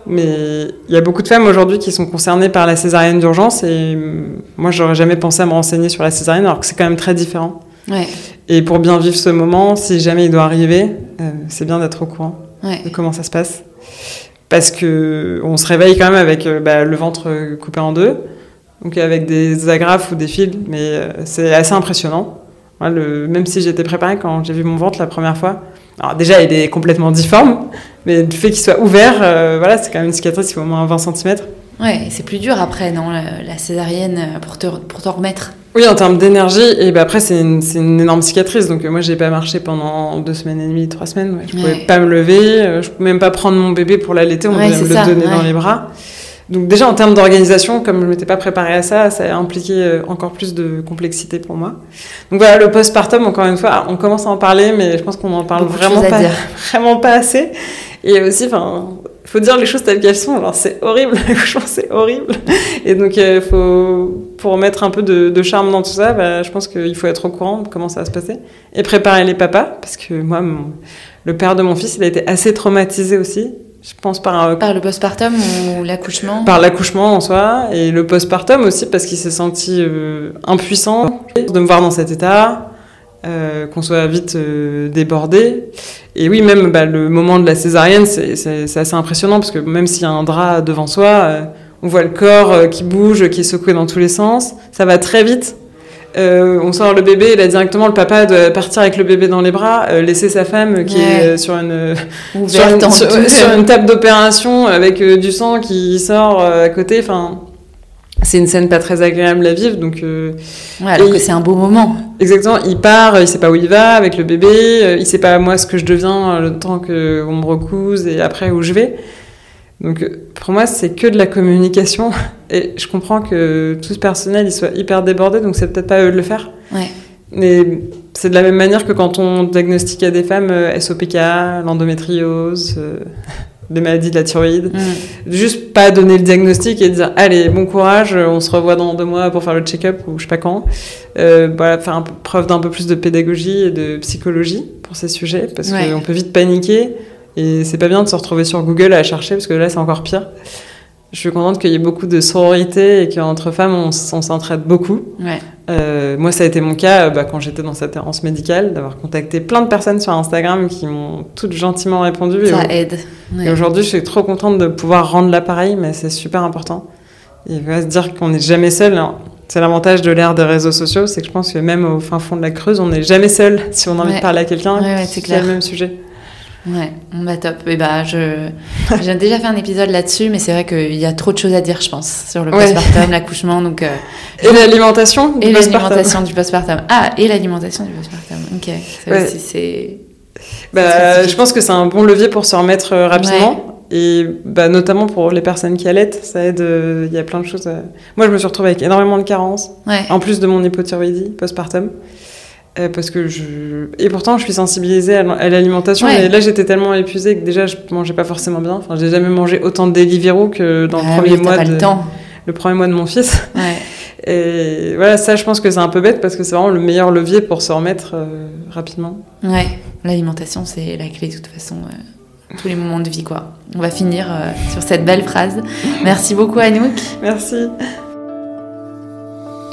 B: Mais il y a beaucoup de femmes aujourd'hui qui sont concernées par la césarienne d'urgence et hum, moi, j'aurais jamais pensé à me renseigner sur la césarienne alors que c'est quand même très différent.
A: Ouais,
B: Et pour bien vivre ce moment, si jamais il doit arriver, euh, c'est bien d'être au courant
A: ouais.
B: de comment ça se passe. Parce que on se réveille quand même avec euh, bah, le ventre euh, coupé en deux, donc avec des agrafes ou des fils, mais euh, c'est assez impressionnant. Moi, le- même si j'étais préparée quand j'ai vu mon ventre la première fois, alors déjà il est complètement difforme, mais le fait qu'il soit ouvert, voilà, c'est quand même une cicatrice qui fait au moins 20 cm.
A: Ouais, c'est plus dur après, non, la, la césarienne, euh, pour te, pour t'en remettre.
B: Oui, en termes d'énergie, et bah après c'est une, c'est une énorme cicatrice, donc euh, moi j'ai pas marché pendant deux semaines et demie, trois semaines, ouais. je pouvais
A: Ouais.
B: pas me lever, euh, je pouvais même pas prendre mon bébé pour l'allaiter, on
A: Ouais,
B: devait me le
A: ça,
B: donner dans les bras. Donc déjà en termes d'organisation, comme je m'étais pas préparée à ça, ça a impliqué encore plus de complexité pour moi. Donc voilà, le postpartum, encore une fois, on commence à en parler, mais je pense qu'on en parle
A: Beaucoup
B: vraiment pas, vraiment pas assez. Et aussi, enfin, faut dire les choses telles qu'elles sont. Alors c'est horrible, l'accouchement c'est horrible. Et donc euh, faut pour mettre un peu de, de charme dans tout ça, bah, je pense qu'il faut être au courant de comment ça va se passer et préparer les papas parce que moi, mon- le père de mon fils, il a été assez traumatisé aussi. Je pense par euh,
A: Par le postpartum ou l'accouchement
B: par l'accouchement en soi et le postpartum aussi parce qu'il s'est senti euh, impuissant de me voir dans cet état, euh, qu'on soit vite euh, débordé. Et oui, même bah, le moment de la césarienne, c'est- assez impressionnant parce que même s'il y a un drap devant soi, euh, on voit le corps qui bouge, qui est secoué dans tous les sens. Ça va très vite. On sort le bébé, et là directement le papa doit partir avec le bébé dans les bras, laisser sa femme qui
A: Ouais.
B: est sur une sur une,
A: en
B: sur-
A: deux.
B: sur une table d'opération avec du sang qui sort à côté. Enfin, c'est une scène pas très agréable à vivre. Donc, euh,
A: Ouais, alors
B: Et-
A: que c'est un beau moment.
B: exactement, il part, il sait pas où il va avec le bébé, euh, il sait pas moi ce que je deviens euh, le temps qu'on me recouse et après où je vais. Donc, euh, pour moi, c'est que de la communication. Et je comprends que tout ce personnel, il soit hyper débordé, donc c'est peut-être pas à eux de le faire.
A: Ouais.
B: Mais c'est de la même manière que quand on diagnostique à des femmes SOPK, l'endométriose, euh, des maladies de la thyroïde.
A: Mm.
B: Juste pas donner le diagnostic et dire allez, bon courage, on se revoit dans deux mois pour faire le check-up ou je sais pas quand. Euh, voilà, faire un peu, preuve d'un peu plus de pédagogie et de psychologie pour ces sujets parce
A: Ouais.
B: qu'on peut vite paniquer et c'est pas bien de se retrouver sur Google à chercher parce que là c'est encore pire. Je suis contente qu'il y ait beaucoup de sororité et qu'entre femmes, on, s'entraide beaucoup.
A: Ouais.
B: Euh, moi, ça a été mon cas bah, quand j'étais dans cette errance médicale, d'avoir contacté plein de personnes sur Instagram qui m'ont toutes gentiment répondu.
A: Ça aide.
B: Et aujourd'hui, je suis trop contente de pouvoir rendre l'appareil, mais c'est super important. Il va se dire qu'on n'est jamais seul. Hein. C'est l'avantage de l'ère des réseaux sociaux, c'est que je pense que même au fin fond de la Creuse, on n'est jamais seul si on a envie de parler à quelqu'un qui a le même sujet.
A: Ouais, bah top. Et bah je j'ai déjà fait un épisode là-dessus, mais c'est vrai qu'il y a trop de choses à dire, je pense, sur le postpartum, l'accouchement, donc. Euh,
B: et l'alimentation
A: Et l'alimentation du postpartum. Ah, et l'alimentation du postpartum. Ok. Ça aussi c'est.
B: Bah, je pense que c'est un bon levier pour se remettre euh, rapidement. Et bah, notamment pour les personnes qui allaitent, ça aide. Euh, il y a plein de choses. Moi, je me suis retrouvée avec énormément de carences, en plus de mon hypothyroïdie postpartum. Euh, parce que je... Et pourtant, je suis sensibilisée à l'alimentation. Et là, j'étais tellement épuisée que déjà, je mangeais pas forcément bien. Enfin, j'ai jamais mangé autant de Deliveroo que dans le ah premier mois. de... le, temps. le premier mois de mon fils.
A: Ouais.
B: Et voilà, ça, je pense que c'est un peu bête parce que c'est vraiment le meilleur levier pour se remettre euh, rapidement.
A: Ouais, l'alimentation, c'est la clé de toute façon. Euh, tous les moments de vie, quoi. On va finir sur cette belle phrase. Merci beaucoup, Anouk.
B: Merci.